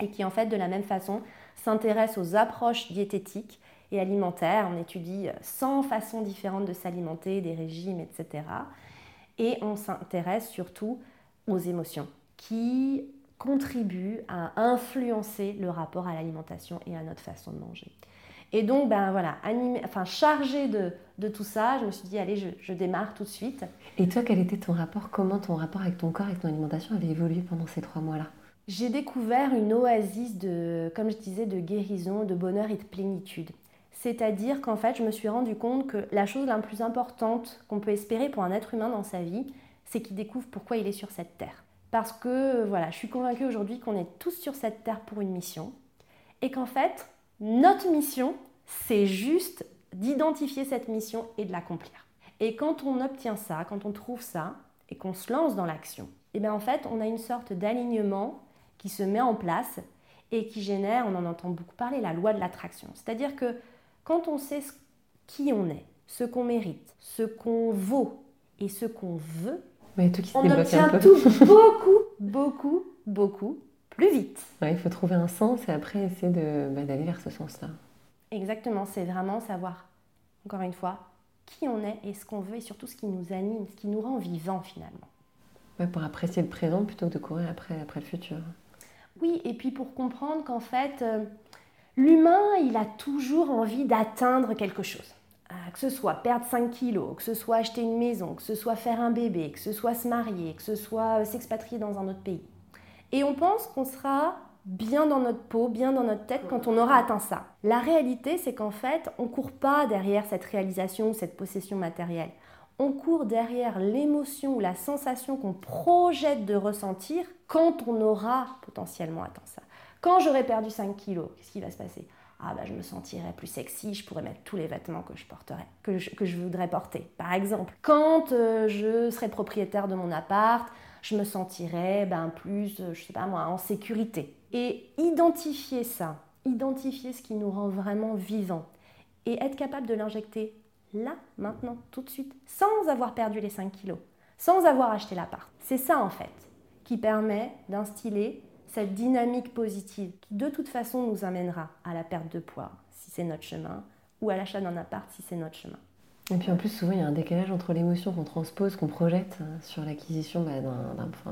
et qui en fait de la même façon s'intéresse aux approches diététiques et alimentaires. On étudie 100 façons différentes de s'alimenter, des régimes, etc. Et on s'intéresse surtout aux émotions qui contribuent à influencer le rapport à l'alimentation et à notre façon de manger. Et donc, ben voilà, animé, enfin, chargée de, de, tout ça, je me suis dit, allez, je, je, démarre tout de suite. Et toi, quel était ton rapport Comment ton rapport avec ton corps et ton alimentation avait évolué pendant ces trois mois-là? J'ai découvert une oasis de, comme je disais, de guérison, de bonheur et de plénitude. C'est-à-dire qu'en fait, je me suis rendu compte que la chose la plus importante qu'on peut espérer pour un être humain dans sa vie, c'est qu'il découvre pourquoi il est sur cette terre. Parce que voilà, je suis convaincue aujourd'hui qu'on est tous sur cette terre pour une mission et qu'en fait, notre mission, c'est juste d'identifier cette mission et de l'accomplir. Et quand on obtient ça, quand on trouve ça et qu'on se lance dans l'action, et eh bien en fait, on a une sorte d'alignement qui se met en place et qui génère, on en entend beaucoup parler, la loi de l'attraction. C'est-à-dire que quand on sait qui on est, ce qu'on mérite, ce qu'on vaut et ce qu'on veut, on obtient tout beaucoup, beaucoup, beaucoup plus vite. il faut trouver un sens et après essayer bah, d'aller vers ce sens-là. Exactement, c'est vraiment savoir, encore une fois, qui on est et ce qu'on veut et surtout ce qui nous anime, ce qui nous rend vivants finalement. pour apprécier le présent plutôt que de courir après, après le futur. Oui, et puis pour comprendre qu'en fait, euh, l'humain, il a toujours envie d'atteindre quelque chose. Euh, que ce soit perdre 5 kilos, que ce soit acheter une maison, que ce soit faire un bébé, que ce soit se marier, que ce soit euh, s'expatrier dans un autre pays. Et on pense qu'on sera bien dans notre peau, bien dans notre tête quand on aura atteint ça. La réalité, c'est qu'en fait, on ne court pas derrière cette réalisation ou cette possession matérielle. on court derrière l'émotion ou la sensation qu'on projette de ressentir quand on aura potentiellement atteint ça. Quand j'aurai perdu 5 kilos, qu'est-ce qui va se passer? Ah bah, je me sentirais plus sexy, je pourrais mettre tous les vêtements que je porterais, que je, voudrais porter. Par exemple, quand euh, je serai propriétaire de mon appart, je me sentirais ben, plus, euh, je sais pas moi, en sécurité. Et identifier ça, identifier ce qui nous rend vraiment vivants et être capable de l'injecter là, maintenant, tout de suite, sans avoir perdu les 5 kilos, sans avoir acheté l'appart. C'est ça en fait qui permet d'instiller cette dynamique positive qui de toute façon nous amènera à la perte de poids si c'est notre chemin ou à l'achat d'un appart si c'est notre chemin. Et puis en plus, souvent, il y a un décalage entre l'émotion qu'on transpose, qu'on projette hein, sur l'acquisition, bah,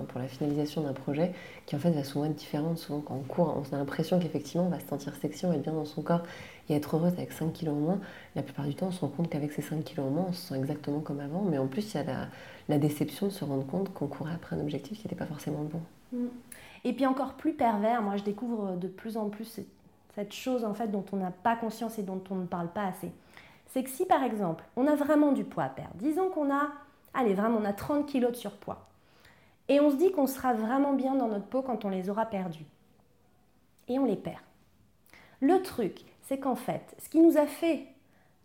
pour la finalisation d'un projet, qui en fait va souvent être différente. Souvent, quand on court, on a l'impression qu'effectivement, on va se sentir sexy, on va être bien dans son corps et être heureuse avec 5 kilos en moins. La plupart du temps, on se rend compte qu'avec ces 5 kilos en moins, on se sent exactement comme avant. Mais en plus, il y a la, déception de se rendre compte qu'on courait après un objectif qui n'était pas forcément bon. Mm. Et puis encore plus pervers, moi je découvre de plus en plus cette chose en fait dont on n'a pas conscience et dont on ne parle pas assez c'est que si par exemple on a vraiment du poids à perdre, disons qu'on a, allez vraiment on a 30 kg de surpoids, et on se dit qu'on sera vraiment bien dans notre peau quand on les aura perdus, et on les perd. Le truc, c'est qu'en fait, ce qui nous a fait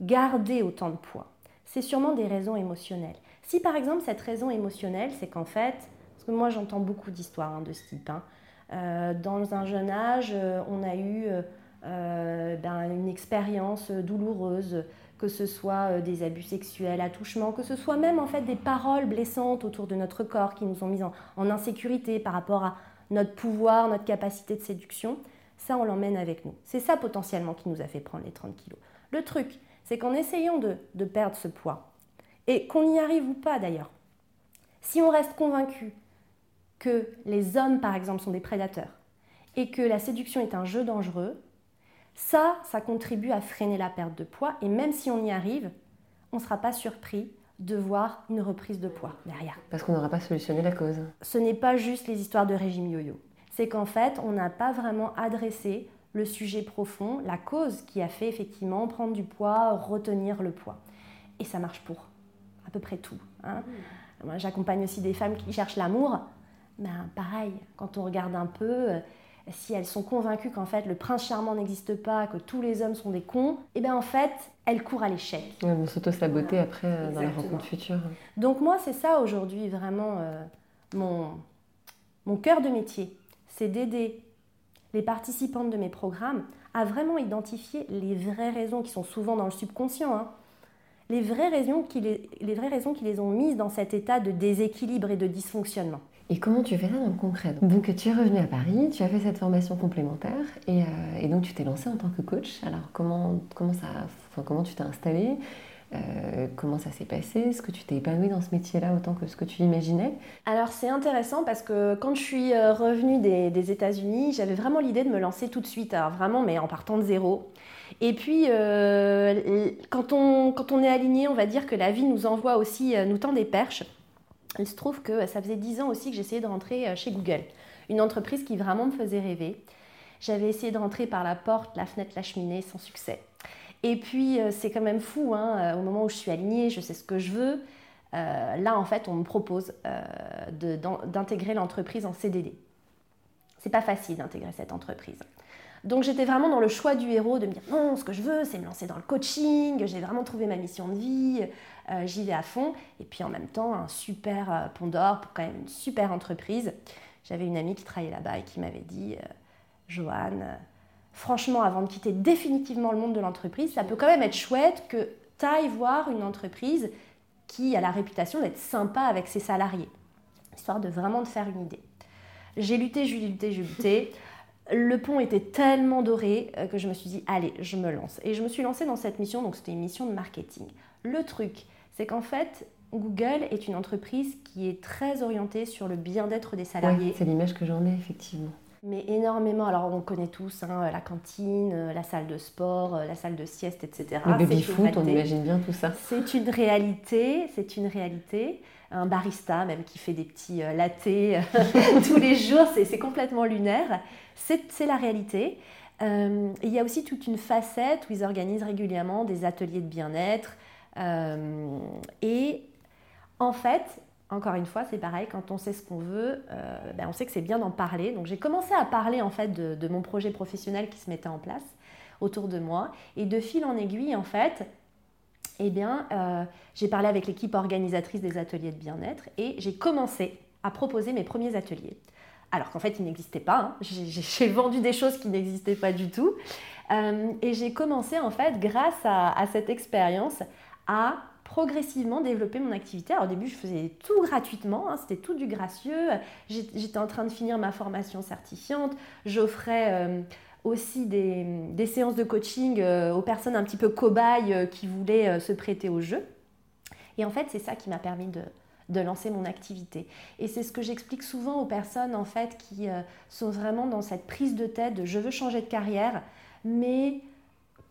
garder autant de poids, c'est sûrement des raisons émotionnelles. Si par exemple cette raison émotionnelle, c'est qu'en fait, parce que moi j'entends beaucoup d'histoires hein, de ce type, hein, euh, dans un jeune âge, euh, on a eu euh, ben, une expérience douloureuse que ce soit euh, des abus sexuels, attouchements, que ce soit même en fait des paroles blessantes autour de notre corps qui nous ont mis en, insécurité par rapport à notre pouvoir, notre capacité de séduction, ça on l'emmène avec nous. C'est ça potentiellement qui nous a fait prendre les 30 kilos. Le truc, c'est qu'en essayant de, de perdre ce poids, et qu'on y arrive ou pas d'ailleurs, si on reste convaincu que les hommes par exemple sont des prédateurs et que la séduction est un jeu dangereux, ça, ça contribue à freiner la perte de poids et même si on y arrive, on ne sera pas surpris de voir une reprise de poids derrière. Parce qu'on n'aura pas solutionné la cause. Ce n'est pas juste les histoires de régime yo-yo. C'est qu'en fait, on n'a pas vraiment adressé le sujet profond, la cause qui a fait effectivement prendre du poids, retenir le poids. Et ça marche pour à peu près tout. Hein. Mmh. Moi, j'accompagne aussi des femmes qui cherchent l'amour. Ben, pareil, quand on regarde un peu, euh, si elles sont convaincues qu'en fait le prince charmant n'existe pas, que tous les hommes sont des cons, et eh bien en fait elles courent à l'échec. Ouais, vont s'auto-saboter après euh, dans la rencontre future. Donc moi c'est ça aujourd'hui vraiment euh, mon, mon cœur de métier, c'est d'aider les participantes de mes programmes à vraiment identifier les vraies raisons qui sont souvent dans le subconscient. Hein. les vraies, raisons qui les, les vraies raisons qui les ont mises dans cet état de déséquilibre et de dysfonctionnement. Et comment tu fais ça dans le concret? Donc tu es revenu à Paris, tu as fait cette formation complémentaire et, euh, donc tu t'es lancé en tant que coach. Alors comment, comment, ça, comment tu t'es installé? Euh, comment ça s'est passé? Est-ce que tu t'es épanoui dans ce métier-là autant que ce que tu imaginais? Alors c'est intéressant parce que quand je suis euh, revenue des, États-Unis, j'avais vraiment l'idée de me lancer tout de suite, alors vraiment, mais en partant de zéro. Et puis quand, on, quand on est aligné, on va dire que la vie nous envoie aussi, nous tend des perches. Il se trouve que ça faisait 10 ans aussi que j'essayais de rentrer euh, chez Google, une entreprise qui vraiment me faisait rêver. J'avais essayé de rentrer par la porte, la fenêtre, la cheminée, sans succès. Et puis euh, c'est quand même fou, hein, euh, au moment où je suis alignée, je sais ce que je veux. là, en fait, on me propose d'intégrer l'entreprise en CDD. C'est pas facile d'intégrer cette entreprise. Donc j'étais vraiment dans le choix du héros de me dire non, ce que je veux, c'est me lancer dans le coaching, j'ai vraiment trouvé ma mission de vie, euh, j'y vais à fond. Et puis en même temps, un super euh, pont d'or pour quand même une super entreprise. J'avais une amie qui travaillait là-bas et qui m'avait dit euh, Joanne, franchement, avant de quitter définitivement le monde de l'entreprise, ça peut quand même être chouette que tu ailles voir une entreprise qui a la réputation d'être sympa avec ses salariés, histoire de vraiment te faire une idée. J'ai lutté, j'ai lutté, j'ai lutté. Le pont était tellement doré que je me suis dit, allez, je me lance. Et je me suis lancée dans cette mission, donc c'était une mission de marketing. Le truc, c'est qu'en fait, Google est une entreprise qui est très orientée sur le bien-être des salariés. c'est l'image que j'en ai, effectivement. Mais énormément. Alors, on connaît tous hein, la cantine, euh, la salle de sport, euh, la salle de sieste, etc. Le baby-foot, on imagine bien tout ça. C'est une réalité, c'est une réalité. Un barista, même, qui fait des petits euh, lattés tous les jours, c'est complètement lunaire. C'est la réalité. il y a aussi toute une facette où ils organisent régulièrement des ateliers de bien-être, euh, et En fait, encore une fois, c'est pareil, quand on sait ce qu'on veut, euh, ben, on sait que c'est bien d'en parler. Donc j'ai commencé à parler en fait de, mon projet professionnel qui se mettait en place autour de moi. Et de fil en aiguille, en fait, eh bien, euh, j'ai parlé avec l'équipe organisatrice des ateliers de bien-être et j'ai commencé à proposer mes premiers ateliers. Alors qu'en fait, ils n'existaient pas. Hein. J'ai vendu des choses qui n'existaient pas du tout. Euh, et j'ai commencé, en fait, grâce à, cette expérience, à progressivement développer mon activité. Alors, au début, je faisais tout gratuitement, hein, c'était tout du gracieux. J'étais en train de finir ma formation certifiante. J'offrais euh, aussi des, séances de coaching euh, aux personnes un petit peu cobayes qui voulaient se prêter au jeu. Et en fait, c'est ça qui m'a permis de, lancer mon activité. Et c'est ce que j'explique souvent aux personnes en fait qui euh, sont vraiment dans cette prise de tête je veux changer de carrière, mais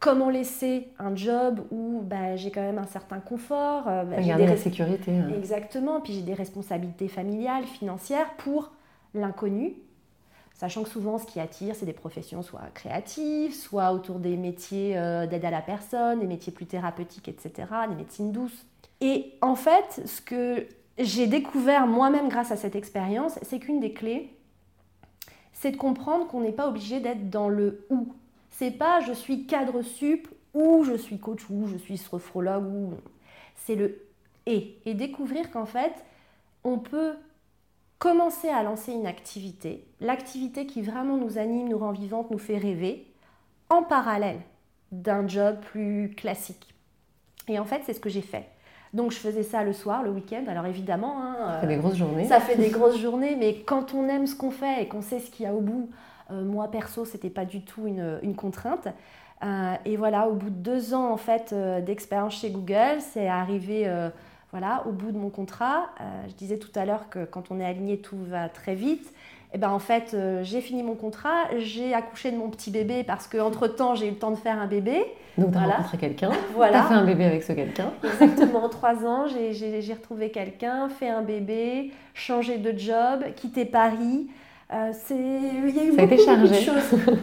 comment laisser un job où bah, j'ai quand même un certain confort, euh, bah, j'ai des la sécurité. Hein. Exactement, puis j'ai des responsabilités familiales, financières pour l'inconnu. Sachant que souvent, ce qui attire, c'est des professions soit créatives, soit autour des métiers euh, d'aide à la personne, des métiers plus thérapeutiques, etc., des médecines douces. Et en fait, ce que j'ai découvert moi-même grâce à cette expérience, c'est qu'une des clés, c'est de comprendre qu'on n'est pas obligé d'être dans le ou. C'est pas je suis cadre sup ou je suis coach ou je suis sophrologue ou c'est le et et découvrir qu'en fait on peut commencer à lancer une activité, l'activité qui vraiment nous anime, nous rend vivante, nous fait rêver en parallèle d'un job plus classique. Et en fait, c'est ce que j'ai fait. Donc je faisais ça le soir, le week-end. Alors évidemment, hein, ça fait des grosses journées. Ça fait des grosses journées, mais quand on aime ce qu'on fait et qu'on sait ce qu'il y a au bout, moi perso, c'était pas du tout une, contrainte. Euh, et voilà, au bout de deux ans en fait euh, d'expérience chez Google, c'est arrivé voilà au bout de mon contrat. je disais tout à l'heure que quand on est aligné, tout va très vite. Et eh ben en fait, j'ai fini mon contrat, j'ai accouché de mon petit bébé parce qu'entre temps, j'ai eu le temps de faire un bébé. Donc, tu as rencontré quelqu'un, voilà. tu as fait un bébé avec ce quelqu'un. Exactement, en trois ans, j'ai retrouvé quelqu'un, fait un bébé, changé de job, quitté Paris. Euh, il y a eu Ça beaucoup, a été chargé. de choses.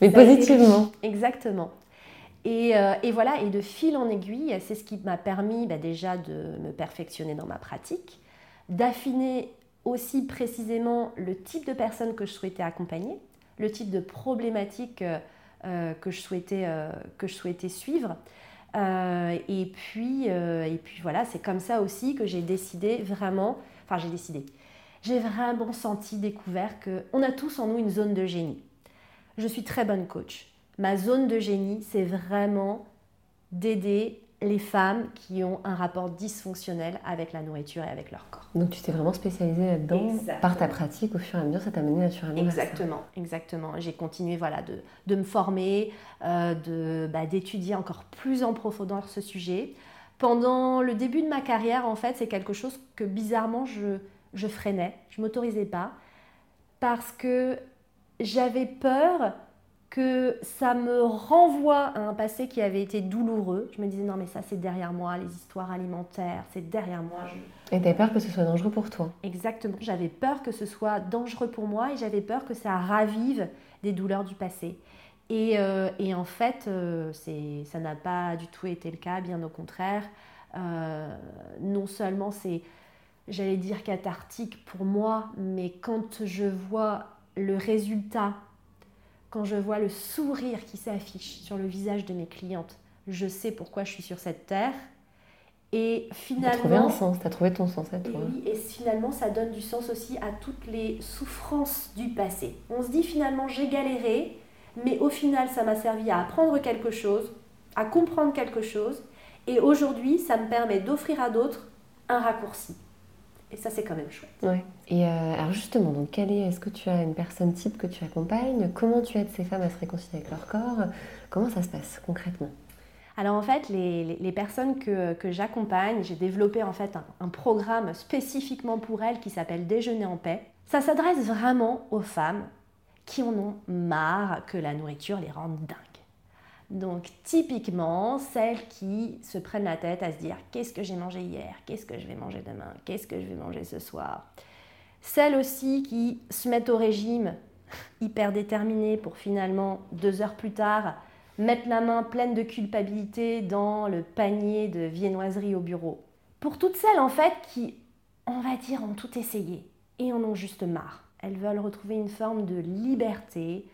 Mais positivement. Exactement. Et, euh, et, voilà, et de fil en aiguille, c'est ce qui m'a permis bah, déjà de me perfectionner dans ma pratique, d'affiner aussi précisément le type de personnes que je souhaitais accompagner, le type de problématiques euh, que, je souhaitais, euh, que je souhaitais suivre. Et, puis, et puis voilà, c'est comme ça aussi que j'ai décidé vraiment, enfin j'ai décidé, j'ai vraiment senti, découvert qu'on a tous en nous une zone de génie. Je suis très bonne coach. Ma zone de génie, c'est vraiment d'aider les femmes qui ont un rapport dysfonctionnel avec la nourriture et avec leur corps. Donc tu t'es vraiment spécialisée là-dedans par ta pratique au fur et à mesure, ça t'a mené naturellement. Exactement, exactement. J'ai continué voilà, de, de me former, euh, de, bah, d'étudier encore plus en profondeur ce sujet. Pendant le début de ma carrière, en fait, c'est quelque chose que bizarrement je, je freinais, je m'autorisais pas parce que j'avais peur que ça me renvoie à un passé qui avait été douloureux. Je me disais non mais ça c'est derrière moi, les histoires alimentaires, c'est derrière moi. Et tu peur que ce soit dangereux pour toi Exactement, j'avais peur que ce soit dangereux pour moi et j'avais peur que ça ravive des douleurs du passé. Et, euh, et en fait, euh, ça n'a pas du tout été le cas, bien au contraire. Euh, non seulement c'est, j'allais dire, cathartique pour moi, mais quand je vois le résultat quand je vois le sourire qui s'affiche sur le visage de mes clientes, je sais pourquoi je suis sur cette terre. Et finalement. Tu trouvé un sens, tu as trouvé ton sens à toi. Et oui, et finalement, ça donne du sens aussi à toutes les souffrances du passé. On se dit finalement, j'ai galéré, mais au final, ça m'a servi à apprendre quelque chose, à comprendre quelque chose. Et aujourd'hui, ça me permet d'offrir à d'autres un raccourci. Et ça, c'est quand même chouette. Ouais. Et euh, alors justement, donc, quelle est, est-ce que tu as une personne type que tu accompagnes? Comment tu aides ces femmes à se réconcilier avec leur corps? Comment ça se passe concrètement? Alors en fait, les, les, personnes que, que j'accompagne, j'ai développé en fait un, un, programme spécifiquement pour elles qui s'appelle Déjeuner en paix. Ça s'adresse vraiment aux femmes qui en ont marre que la nourriture les rende dingues. Donc typiquement, celles qui se prennent la tête à se dire qu'est-ce que j'ai mangé hier, qu'est-ce que je vais manger demain, qu'est-ce que je vais manger ce soir? Celles aussi qui se mettent au régime hyper déterminées pour finalement deux heures plus tard mettre la main pleine de culpabilité dans le panier de viennoiserie au bureau. Pour toutes celles en fait qui, on va dire, ont tout essayé et en ont juste marre. Elles veulent retrouver une forme de liberté,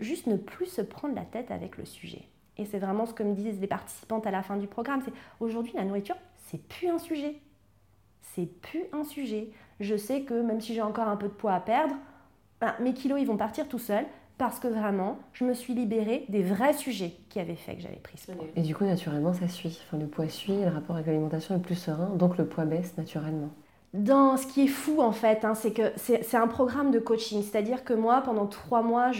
juste ne plus se prendre la tête avec le sujet. Et c'est vraiment ce que me disent les participantes à la fin du programme, c'est aujourd'hui la nourriture, c'est plus un sujet. C'est plus un sujet. Je sais que même si j'ai encore un peu de poids à perdre, ben, mes kilos ils vont partir tout seuls parce que vraiment, je me suis libérée des vrais sujets qui avaient fait que j'avais pris ce poids. Et du coup, naturellement, ça suit. Enfin, le poids suit, le rapport avec l'alimentation est plus serein, donc le poids baisse naturellement. Dans ce qui est fou en fait, hein, c'est que c'est un programme de coaching, c'est-à-dire que moi, pendant trois mois,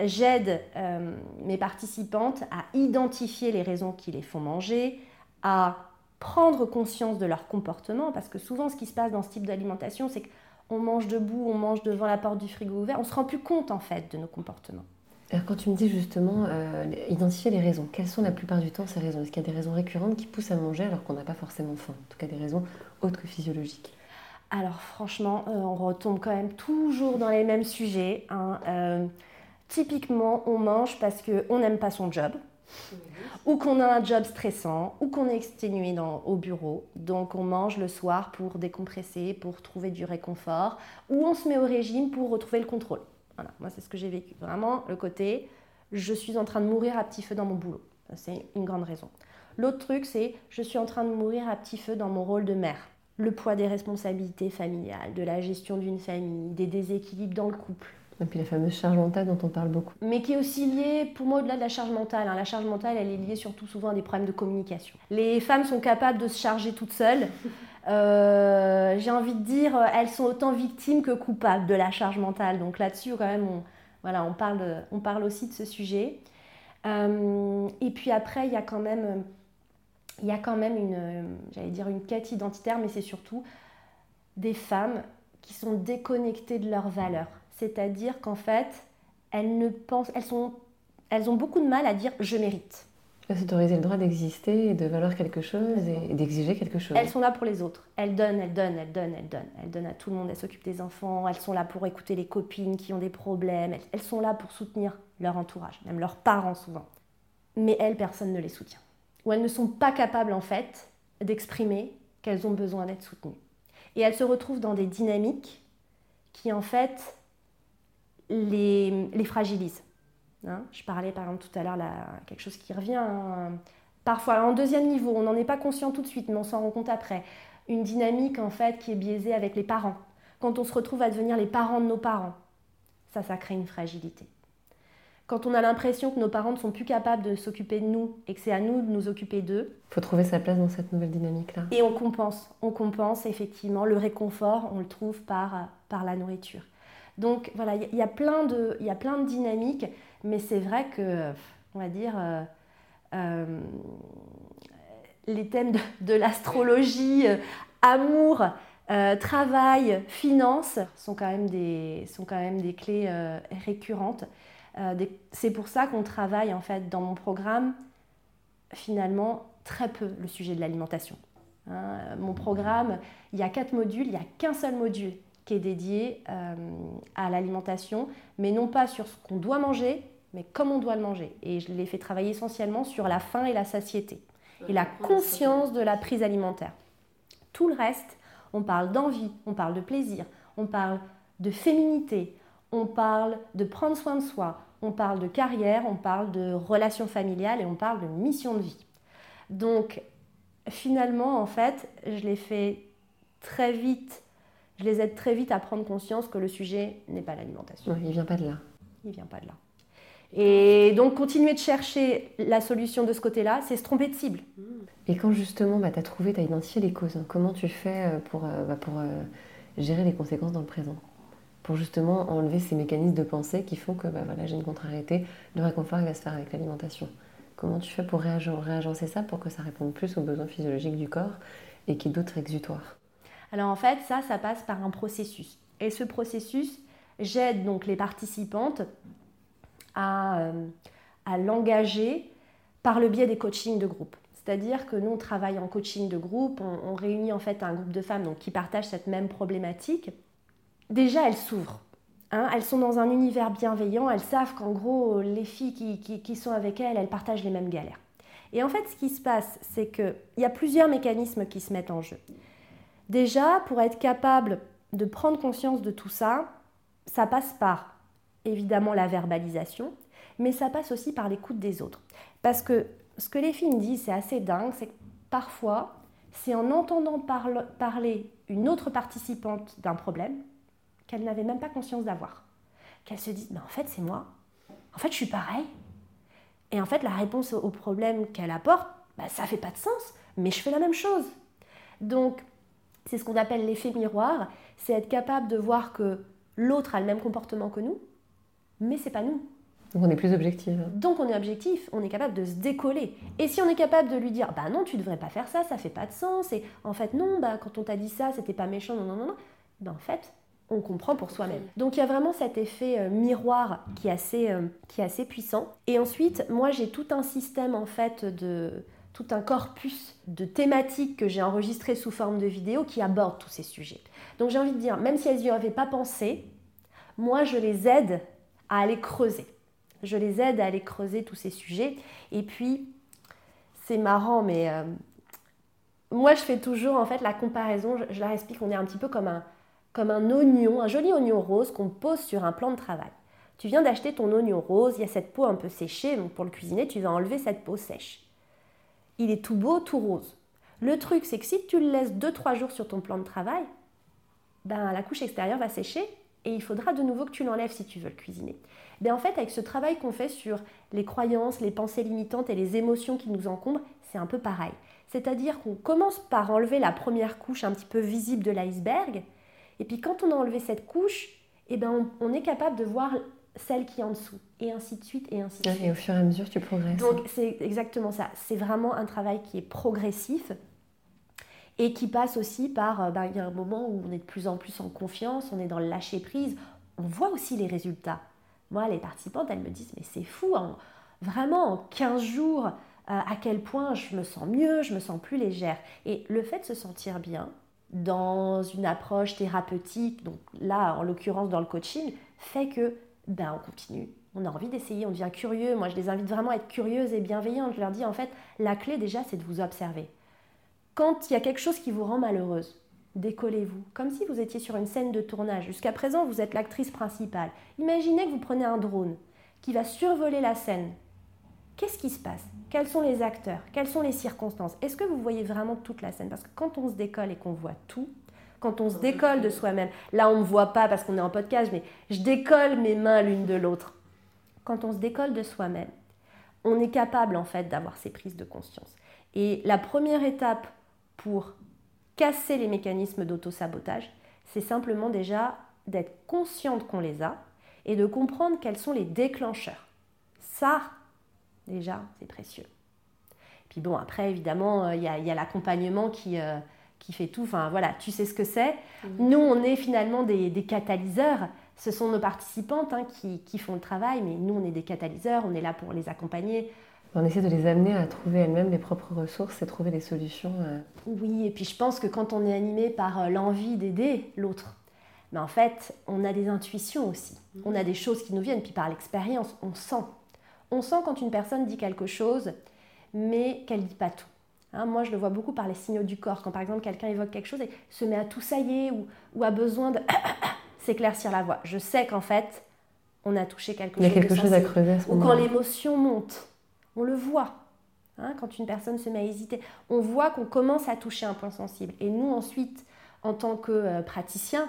j'aide euh, mes participantes à identifier les raisons qui les font manger, à prendre conscience de leur comportement, parce que souvent, ce qui se passe dans ce type d'alimentation, c'est que on mange debout, on mange devant la porte du frigo ouvert, on se rend plus compte en fait de nos comportements. Alors quand tu me dis justement euh, identifier les raisons, quelles sont la plupart du temps ces raisons? Est-ce qu'il y a des raisons récurrentes qui poussent à manger alors qu'on n'a pas forcément faim? En tout cas des raisons autres que physiologiques. Alors franchement, euh, on retombe quand même toujours dans les mêmes sujets. Hein. Euh, typiquement, on mange parce qu'on n'aime pas son job ou qu'on a un job stressant, ou qu'on est exténué au bureau. Donc on mange le soir pour décompresser, pour trouver du réconfort, ou on se met au régime pour retrouver le contrôle. Voilà, moi c'est ce que j'ai vécu. Vraiment le côté, je suis en train de mourir à petit feu dans mon boulot. C'est une grande raison. L'autre truc, c'est je suis en train de mourir à petit feu dans mon rôle de mère. Le poids des responsabilités familiales, de la gestion d'une famille, des déséquilibres dans le couple, et puis la fameuse charge mentale dont on parle beaucoup. Mais qui est aussi liée, pour moi, au-delà de la charge mentale. Hein. La charge mentale, elle est liée surtout souvent à des problèmes de communication. Les femmes sont capables de se charger toutes seules. Euh, j'ai envie de dire, elles sont autant victimes que coupables de la charge mentale. Donc là-dessus, quand même, on, voilà, on, parle, on parle aussi de ce sujet. Euh, et puis après, il y a quand même, il y a quand même une, j'allais dire une quête identitaire, mais c'est surtout des femmes qui sont déconnectées de leurs valeurs. C'est-à-dire qu'en fait, elles ne pensent, elles, sont, elles ont beaucoup de mal à dire je mérite. S'autoriser le droit d'exister et de valoir quelque chose et d'exiger quelque chose. Elles sont là pour les autres. Elles donnent, elles donnent, elles donnent, elles donnent. Elles donnent à tout le monde. Elles s'occupent des enfants. Elles sont là pour écouter les copines qui ont des problèmes. Elles, sont là pour soutenir leur entourage, même leurs parents souvent. Mais elles, personne ne les soutient. Ou elles ne sont pas capables en fait d'exprimer qu'elles ont besoin d'être soutenues. Et elles se retrouvent dans des dynamiques qui en fait les, les fragilise. Hein. je parlais par exemple tout à l'heure, quelque chose qui revient. Hein. Parfois, en deuxième niveau, on n'en est pas conscient tout de suite, mais on s'en rend compte après. Une dynamique en fait qui est biaisée avec les parents. Quand on se retrouve à devenir les parents de nos parents, ça, ça crée une fragilité. Quand on a l'impression que nos parents ne sont plus capables de s'occuper de nous et que c'est à nous de nous occuper d'eux. Il faut trouver sa place dans cette nouvelle dynamique-là. Et on compense. On compense effectivement le réconfort, on le trouve par, par la nourriture. Donc voilà, il y, a plein de, dynamiques, mais c'est vrai que, on va dire, euh, euh, les thèmes de, l'astrologie, euh, amour, travail, finance sont quand même des, sont quand même des clés récurrentes. c'est pour ça qu'on travaille en fait dans mon programme finalement très peu le sujet de l'alimentation. Hein. mon programme, il y a quatre modules, il n'y a qu'un seul module qui est dédié euh, à l'alimentation, mais non pas sur ce qu'on doit manger, mais comment on doit le manger. Et je l'ai fait travailler essentiellement sur la faim et la satiété, et la conscience de la prise alimentaire. Tout le reste, on parle d'envie, on parle de plaisir, on parle de féminité, on parle de prendre soin de soi, on parle de carrière, on parle de relations familiales et on parle de mission de vie. Donc finalement, en fait, je l'ai fait très vite je les aide très vite à prendre conscience que le sujet n'est pas l'alimentation. il ne vient pas de là. Il ne vient pas de là. Et donc, continuer de chercher la solution de ce côté-là, c'est se tromper de cible. Et quand justement bah, tu as trouvé, tu as identifié les causes, hein, comment tu fais euh, pour, euh, bah, pour euh, gérer les conséquences dans le présent? Pour justement enlever ces mécanismes de pensée qui font que bah, voilà, j'ai une contrariété, le réconfort va se faire avec l'alimentation. Comment tu fais pour réagencer ça pour que ça réponde plus aux besoins physiologiques du corps et qu'il y ait d'autres exutoires? Alors en fait, ça, ça passe par un processus. Et ce processus, j'aide donc les participantes à, euh, l'engager par le biais des coachings de groupe. C'est-à-dire que nous, on travaille en coaching de groupe, on, réunit en fait un groupe de femmes donc, qui partagent cette même problématique. Déjà, elles s'ouvrent. Hein. elles sont dans un univers bienveillant, elles savent qu'en gros, les filles qui, qui, sont avec elles, elles partagent les mêmes galères. Et en fait, ce qui se passe, c'est qu'il y a plusieurs mécanismes qui se mettent en jeu. Déjà, pour être capable de prendre conscience de tout ça, ça passe par évidemment la verbalisation, mais ça passe aussi par l'écoute des autres. Parce que ce que les filles me disent, c'est assez dingue, c'est que parfois, c'est en entendant parler une autre participante d'un problème qu'elle n'avait même pas conscience d'avoir. Qu'elle se dit, mais en fait, c'est moi. En fait, je suis pareil. Et en fait, la réponse au problème qu'elle apporte, bah, ça fait pas de sens, mais je fais la même chose. Donc, c'est ce qu'on appelle l'effet miroir, c'est être capable de voir que l'autre a le même comportement que nous, mais c'est pas nous. Donc on est plus objectif. Donc on est objectif, on est capable de se décoller. Et si on est capable de lui dire, bah non, tu devrais pas faire ça, ça fait pas de sens, et en fait non, bah quand on t'a dit ça, c'était pas méchant, non, non, non, non, ben en fait, on comprend pour soi-même. Donc il y a vraiment cet effet euh, miroir qui est, assez, euh, qui est assez puissant. Et ensuite, moi j'ai tout un système en fait de tout un corpus de thématiques que j'ai enregistrées sous forme de vidéo qui abordent tous ces sujets. Donc j'ai envie de dire, même si elles n'y avaient pas pensé, moi je les aide à aller creuser. Je les aide à aller creuser tous ces sujets. Et puis, c'est marrant, mais euh, moi je fais toujours en fait la comparaison, je, leur explique qu'on est un petit peu comme un, comme un oignon, un joli oignon rose qu'on pose sur un plan de travail. Tu viens d'acheter ton oignon rose, il y a cette peau un peu séchée, donc pour le cuisiner, tu vas enlever cette peau sèche il est tout beau, tout rose. Le truc, c'est que si tu le laisses 2-3 jours sur ton plan de travail, ben, la couche extérieure va sécher et il faudra de nouveau que tu l'enlèves si tu veux le cuisiner. Ben, en fait, avec ce travail qu'on fait sur les croyances, les pensées limitantes et les émotions qui nous encombrent, c'est un peu pareil. C'est-à-dire qu'on commence par enlever la première couche un petit peu visible de l'iceberg, et puis quand on a enlevé cette couche, eh ben on est capable de voir celle qui est en dessous, et ainsi de suite, et ainsi de suite. Et au fur et à mesure, tu progresses. Donc, c'est exactement ça. C'est vraiment un travail qui est progressif et qui passe aussi par, euh, ben, il y a un moment où on est de plus en plus en confiance, on est dans le lâcher-prise, on voit aussi les résultats. Moi, les participantes, elles me disent, mais c'est fou, vraiment en 15 jours, euh, à quel point je me sens mieux, je me sens plus légère. Et le fait de se sentir bien dans une approche thérapeutique, donc là, en l'occurrence dans le coaching, fait que ben on continue. On a envie d'essayer, on devient curieux. Moi, je les invite vraiment à être curieuses et bienveillantes. Je leur dis, en fait, la clé déjà, c'est de vous observer. Quand il y a quelque chose qui vous rend malheureuse, décollez-vous, comme si vous étiez sur une scène de tournage. Jusqu'à présent, vous êtes l'actrice principale. Imaginez que vous prenez un drone qui va survoler la scène. Qu'est-ce qui se passe? Quels sont les acteurs? Quelles sont les circonstances? Est-ce que vous voyez vraiment toute la scène? Parce que quand on se décolle et qu'on voit tout, quand on se décolle de soi-même. Là, on ne me voit pas parce qu'on est en podcast, mais je décolle mes mains l'une de l'autre. Quand on se décolle de soi-même, on est capable en fait d'avoir ces prises de conscience. Et la première étape pour casser les mécanismes d'auto-sabotage, c'est simplement déjà d'être consciente qu'on les a et de comprendre quels sont les déclencheurs. Ça, déjà, c'est précieux. Puis bon, après, évidemment, il y a, l'accompagnement qui, euh, qui fait tout. Enfin voilà, tu sais ce que c'est. Nous, on est finalement des, catalyseurs. Ce sont nos participantes hein, qui, font le travail, mais nous, on est des catalyseurs, on est là pour les accompagner. On essaie de les amener à trouver elles-mêmes les propres ressources et trouver des solutions. Euh. Oui, et puis je pense que quand on est animé par euh, l'envie d'aider l'autre, mais ben, en fait, on a des intuitions aussi. On a des choses qui nous viennent, puis par l'expérience, on sent. On sent quand une personne dit quelque chose, mais qu'elle ne dit pas tout. Hein, moi, je le vois beaucoup par les signaux du corps. Quand par exemple quelqu'un évoque quelque chose et se met à tout sailler ou, ou a besoin de s'éclaircir la voix, je sais qu'en fait, on a touché quelque chose. Il y a quelque chose à creuser. ou quand l'émotion monte, on le voit. Hein, quand une personne se met à hésiter, on voit qu'on commence à toucher un point sensible. Et nous, ensuite, en tant que euh, praticien,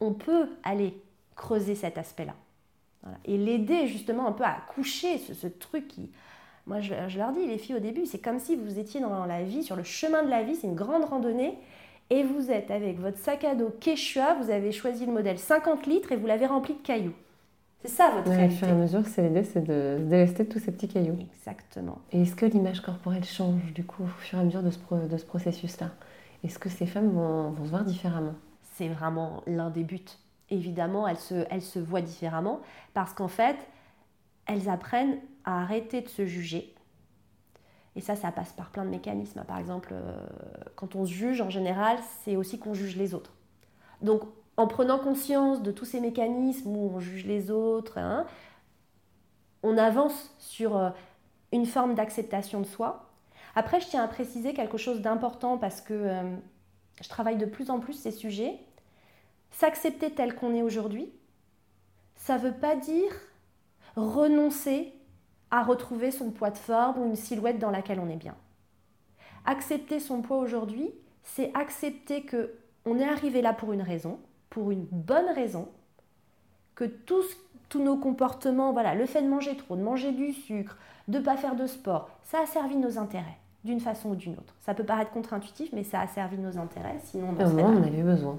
on peut aller creuser cet aspect-là. Et l'aider justement un peu à coucher ce truc qui, moi, je, leur dis, les filles, au début, c'est comme si vous étiez dans la vie, sur le chemin de la vie, c'est une grande randonnée, et vous êtes avec votre sac à dos Quechua, vous avez choisi le modèle 50 litres et vous l'avez rempli de cailloux. C'est ça votre ouais, Au fur et à mesure, c'est l'idée, c'est de se délester de tous ces petits cailloux. Exactement. Et est-ce que l'image corporelle change, du coup, au fur et à mesure de ce, de ce processus-là? Est-ce que ces femmes vont, vont se voir différemment? C'est vraiment l'un des buts. Évidemment, elles se, elles se voient différemment parce qu'en fait, elles apprennent à arrêter de se juger. Et ça, ça passe par plein de mécanismes. Par exemple, euh, quand on se juge, en général, c'est aussi qu'on juge les autres. Donc, en prenant conscience de tous ces mécanismes où on juge les autres, hein, on avance sur euh, une forme d'acceptation de soi Après, je tiens à préciser quelque chose d'important parce que euh, je travaille de plus en plus ces sujets. S'accepter tel qu'on est aujourd'hui, ça ne veut pas dire renoncer à retrouver son poids de forme ou une silhouette dans laquelle on est bien. Accepter son poids aujourd'hui, c'est accepter que on est arrivé là pour une raison, pour une bonne raison, que tous, tous nos comportements, voilà, le fait de manger trop, de manger du sucre, de ne pas faire de sport, ça a servi nos intérêts d'une façon ou d'une autre. Ça peut paraître contre-intuitif, mais ça a servi nos intérêts, sinon on en avait besoin.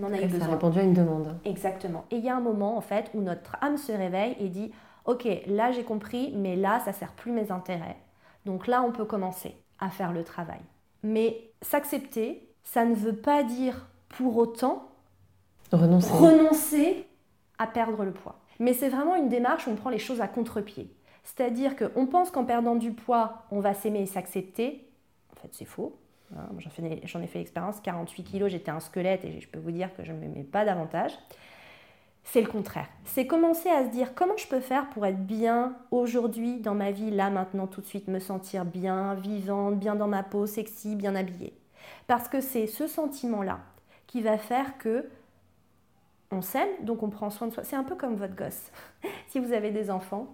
On en a eu besoin. Ça a répondu à une demande. Exactement. Et il y a un moment, en fait, où notre âme se réveille et dit Ok, là j'ai compris, mais là ça sert plus mes intérêts. Donc là, on peut commencer à faire le travail. Mais s'accepter, ça ne veut pas dire pour autant renoncer, renoncer à perdre le poids. Mais c'est vraiment une démarche où on prend les choses à contre-pied. C'est-à-dire qu'on pense qu'en perdant du poids, on va s'aimer et s'accepter. En fait, c'est faux. Hein. J'en ai fait l'expérience, 48 kilos, j'étais un squelette et je peux vous dire que je ne m'aimais pas davantage. C'est le contraire. C'est commencer à se dire comment je peux faire pour être bien aujourd'hui, dans ma vie, là, maintenant, tout de suite, me sentir bien, vivante, bien dans ma peau, sexy, bien habillée? Parce que c'est ce sentiment-là qui va faire que on s'aime, donc on prend soin de soi. C'est un peu comme votre gosse. si vous avez des enfants,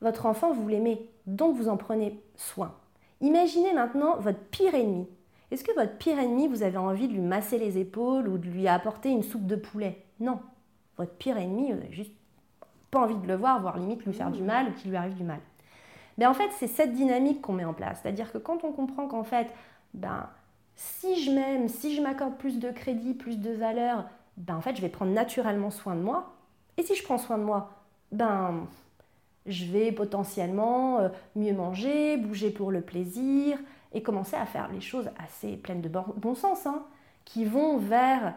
votre enfant, vous l'aimez, donc vous en prenez soin. Imaginez maintenant votre pire ennemi. Est-ce que votre pire ennemi, vous avez envie de lui masser les épaules ou de lui apporter une soupe de poulet? Non. Votre pire ennemi, vous n'avez juste pas envie de le voir, voire limite lui faire du mal ou qu'il lui arrive du mal. Mais en fait, c'est cette dynamique qu'on met en place. C'est-à-dire que quand on comprend qu'en fait, ben, si je m'aime, si je m'accorde plus de crédit, plus de valeur, ben, en fait, je vais prendre naturellement soin de moi. Et si je prends soin de moi, ben, je vais potentiellement euh, mieux manger, bouger pour le plaisir et commencer à faire les choses assez pleines de bon sens, hein, qui vont vers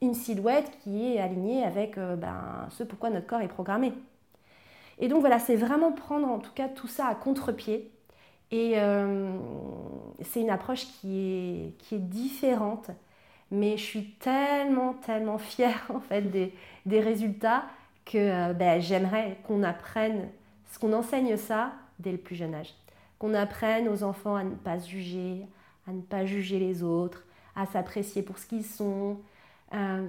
une silhouette qui est alignée avec euh, ben, ce pourquoi notre corps est programmé. Et donc voilà, c'est vraiment prendre en tout cas tout ça à contre-pied. Et euh, c'est une approche qui est, qui est différente, mais je suis tellement, tellement fière en fait des, des résultats que ben, j'aimerais qu'on apprenne qu'on enseigne ça dès le plus jeune âge. Qu'on apprenne aux enfants à ne pas se juger, à ne pas juger les autres, à s'apprécier pour ce qu'ils sont. Euh,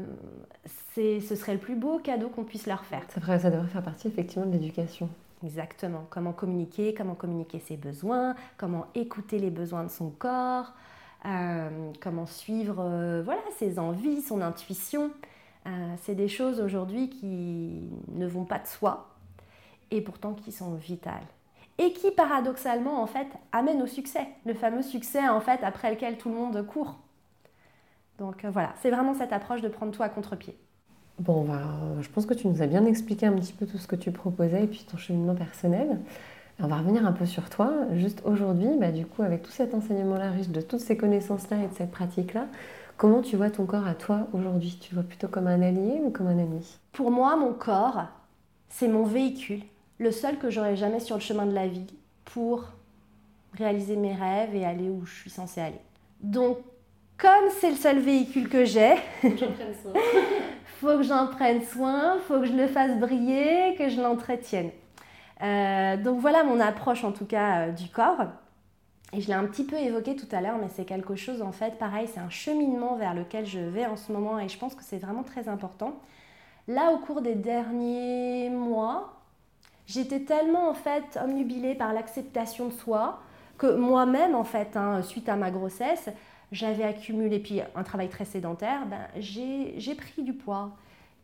ce serait le plus beau cadeau qu'on puisse leur faire. Ça, ça devrait faire partie effectivement de l'éducation. Exactement. Comment communiquer, comment communiquer ses besoins, comment écouter les besoins de son corps, euh, comment suivre euh, voilà, ses envies, son intuition. c'est des choses aujourd'hui qui ne vont pas de soi, et pourtant qui sont vitales. Et qui paradoxalement en fait amènent au succès, le fameux succès en fait après lequel tout le monde court. Donc euh, voilà, c'est vraiment cette approche de prendre tout à contre-pied. Bon, bah, je pense que tu nous as bien expliqué un petit peu tout ce que tu proposais et puis ton cheminement personnel. On va revenir un peu sur toi. Juste aujourd'hui, bah, du coup, avec tout cet enseignement-là, riche de toutes ces connaissances-là et de cette pratique-là, comment tu vois ton corps à toi aujourd'hui? Tu vois plutôt comme un allié ou comme un ami? Pour moi, mon corps, c'est mon véhicule le seul que j'aurai jamais sur le chemin de la vie pour réaliser mes rêves et aller où je suis censée aller. Donc, comme c'est le seul véhicule que j'ai, faut que j'en prenne soin, faut que je le fasse briller, que je l'entretienne. Euh, donc voilà mon approche en tout cas euh, du corps. Et je l'ai un petit peu évoqué tout à l'heure, mais c'est quelque chose en fait, pareil, c'est un cheminement vers lequel je vais en ce moment et je pense que c'est vraiment très important. Là, au cours des derniers mois, J'étais tellement en fait omnubilée par l'acceptation de soi que moi-même en fait, hein, suite à ma grossesse, j'avais accumulé, puis un travail très sédentaire, ben, j'ai pris du poids.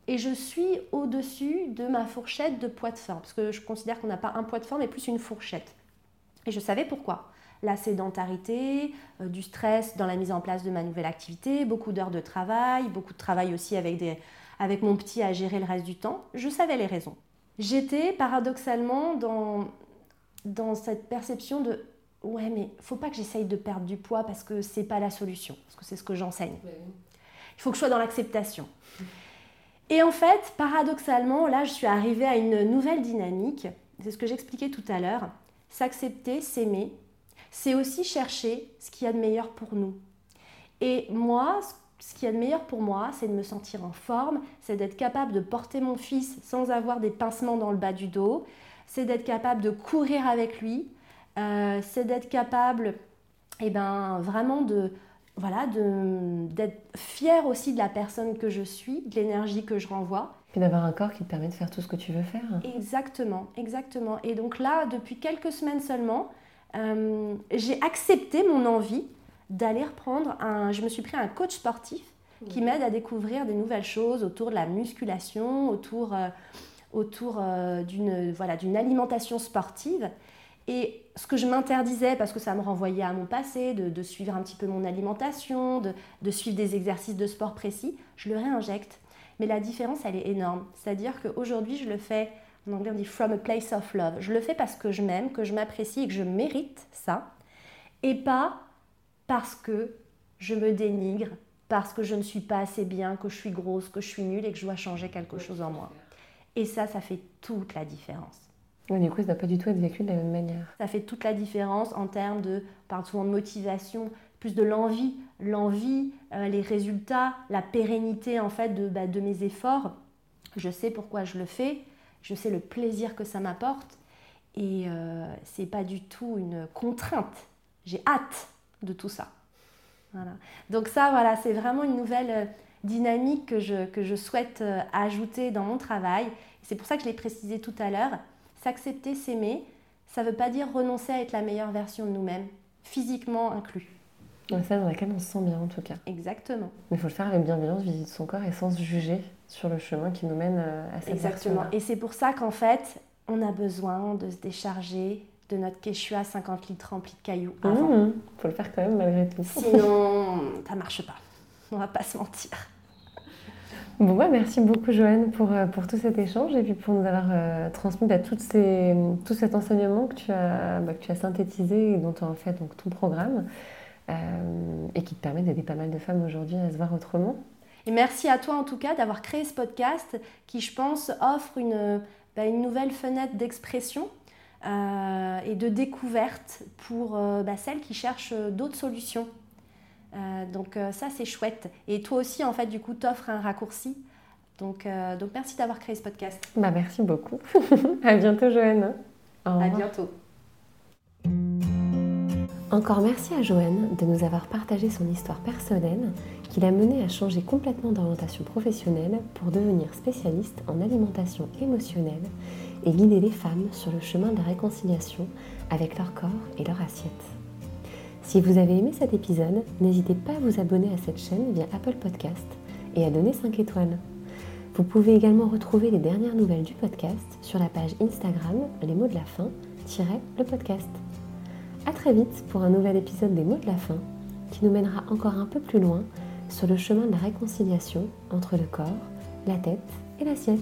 Et je suis au-dessus de ma fourchette de poids de forme, parce que je considère qu'on n'a pas un poids de forme, mais plus une fourchette. Et je savais pourquoi. La sédentarité, euh, du stress dans la mise en place de ma nouvelle activité, beaucoup d'heures de travail, beaucoup de travail aussi avec, des, avec mon petit à gérer le reste du temps. Je savais les raisons j'étais paradoxalement dans, dans cette perception de ouais mais faut pas que j'essaye de perdre du poids parce que c'est pas la solution parce que c'est ce que j'enseigne. Il faut que je sois dans l'acceptation. Et en fait paradoxalement là je suis arrivée à une nouvelle dynamique. C'est ce que j'expliquais tout à l'heure. S'accepter s'aimer c'est aussi chercher ce qu'il y a de meilleur pour nous. Et moi ce qu'il y a de meilleur pour moi, c'est de me sentir en forme, c'est d'être capable de porter mon fils sans avoir des pincements dans le bas du dos, c'est d'être capable de courir avec lui, euh, c'est d'être capable et eh ben, vraiment de voilà, d'être fière aussi de la personne que je suis, de l'énergie que je renvoie. Et d'avoir un corps qui te permet de faire tout ce que tu veux faire. Exactement, exactement. Et donc là, depuis quelques semaines seulement, euh, j'ai accepté mon envie d'aller reprendre un... Je me suis pris un coach sportif qui m'aide à découvrir des nouvelles choses autour de la musculation, autour, euh, autour euh, d'une voilà, alimentation sportive. Et ce que je m'interdisais, parce que ça me renvoyait à mon passé, de, suivre un petit peu mon alimentation, de, suivre des exercices de sport précis, je le réinjecte. Mais la différence, elle est énorme. C'est-à-dire qu'aujourd'hui, je le fais, en anglais on dit from a place of love. Je le fais parce que je m'aime, que je m'apprécie et que je mérite ça. Et pas parce que je me dénigre, parce que je ne suis pas assez bien, que je suis grosse, que je suis nulle et que je dois changer quelque chose en moi. Et ça, ça fait toute la différence. Oui, du coup, ça ne doit pas du tout être vécu de la même manière. Ça fait toute la différence en termes de, par souvent de motivation, plus de l'envie, l'envie, euh, les résultats, la pérennité en fait de, bah, de mes efforts. Je sais pourquoi je le fais, je sais le plaisir que ça m'apporte et euh, c'est pas du tout une contrainte. J'ai hâte de tout ça. Donc ça, voilà, c'est vraiment une nouvelle euh, dynamique que je, que je souhaite euh, ajouter dans mon travail. C'est pour ça que je l'ai précisé tout à l'heure. S'accepter, s'aimer, ça ne veut pas dire renoncer à être la meilleure version de nous-mêmes, physiquement inclus. ça, dans laquelle on se sent bien en tout cas. Exactement. Mais il faut le faire avec bienveillance vis-à-vis de son corps et sans se juger sur le chemin qui nous mène euh, à cette Exactement. Et c'est pour ça qu'en fait, on a besoin de se décharger de notre quechua 50 litres rempli de cailloux Il mmh, faut le faire quand même malgré tout. Sinon, ça marche pas. On va pas se mentir. Bon, bah, merci beaucoup Joanne pour, euh, pour tout cet échange et puis pour nous avoir euh, transmis bah, tout cet enseignement que tu as, bah, que tu as synthétisé et dont tu as en fait donc, ton programme euh, et qui te permet d'aider pas mal de femmes aujourd'hui à se voir autrement. Et merci à toi en tout cas d'avoir créé ce podcast qui, je pense, offre une, bah, une nouvelle fenêtre d'expression et de découverte pour celles qui cherchent d'autres solutions euh, donc euh, ça, c'est chouette. Et toi aussi, en fait, du coup, t'offres un raccourci. Donc, euh, donc merci d'avoir créé ce podcast. Bah, merci beaucoup. à bientôt, Joanne. À bientôt. Encore merci à Joanne de nous avoir partagé son histoire personnelle qui l'a menée à changer complètement d'orientation professionnelle pour devenir spécialiste en alimentation émotionnelle et guider les femmes sur le chemin de la réconciliation avec leur corps et leur assiette. Si vous avez aimé cet épisode, n'hésitez pas à vous abonner à cette chaîne via Apple Podcast et à donner 5 étoiles. Vous pouvez également retrouver les dernières nouvelles du podcast sur la page Instagram Les mots de la fin, le podcast. A très vite pour un nouvel épisode des mots de la fin qui nous mènera encore un peu plus loin sur le chemin de la réconciliation entre le corps, la tête et l'assiette.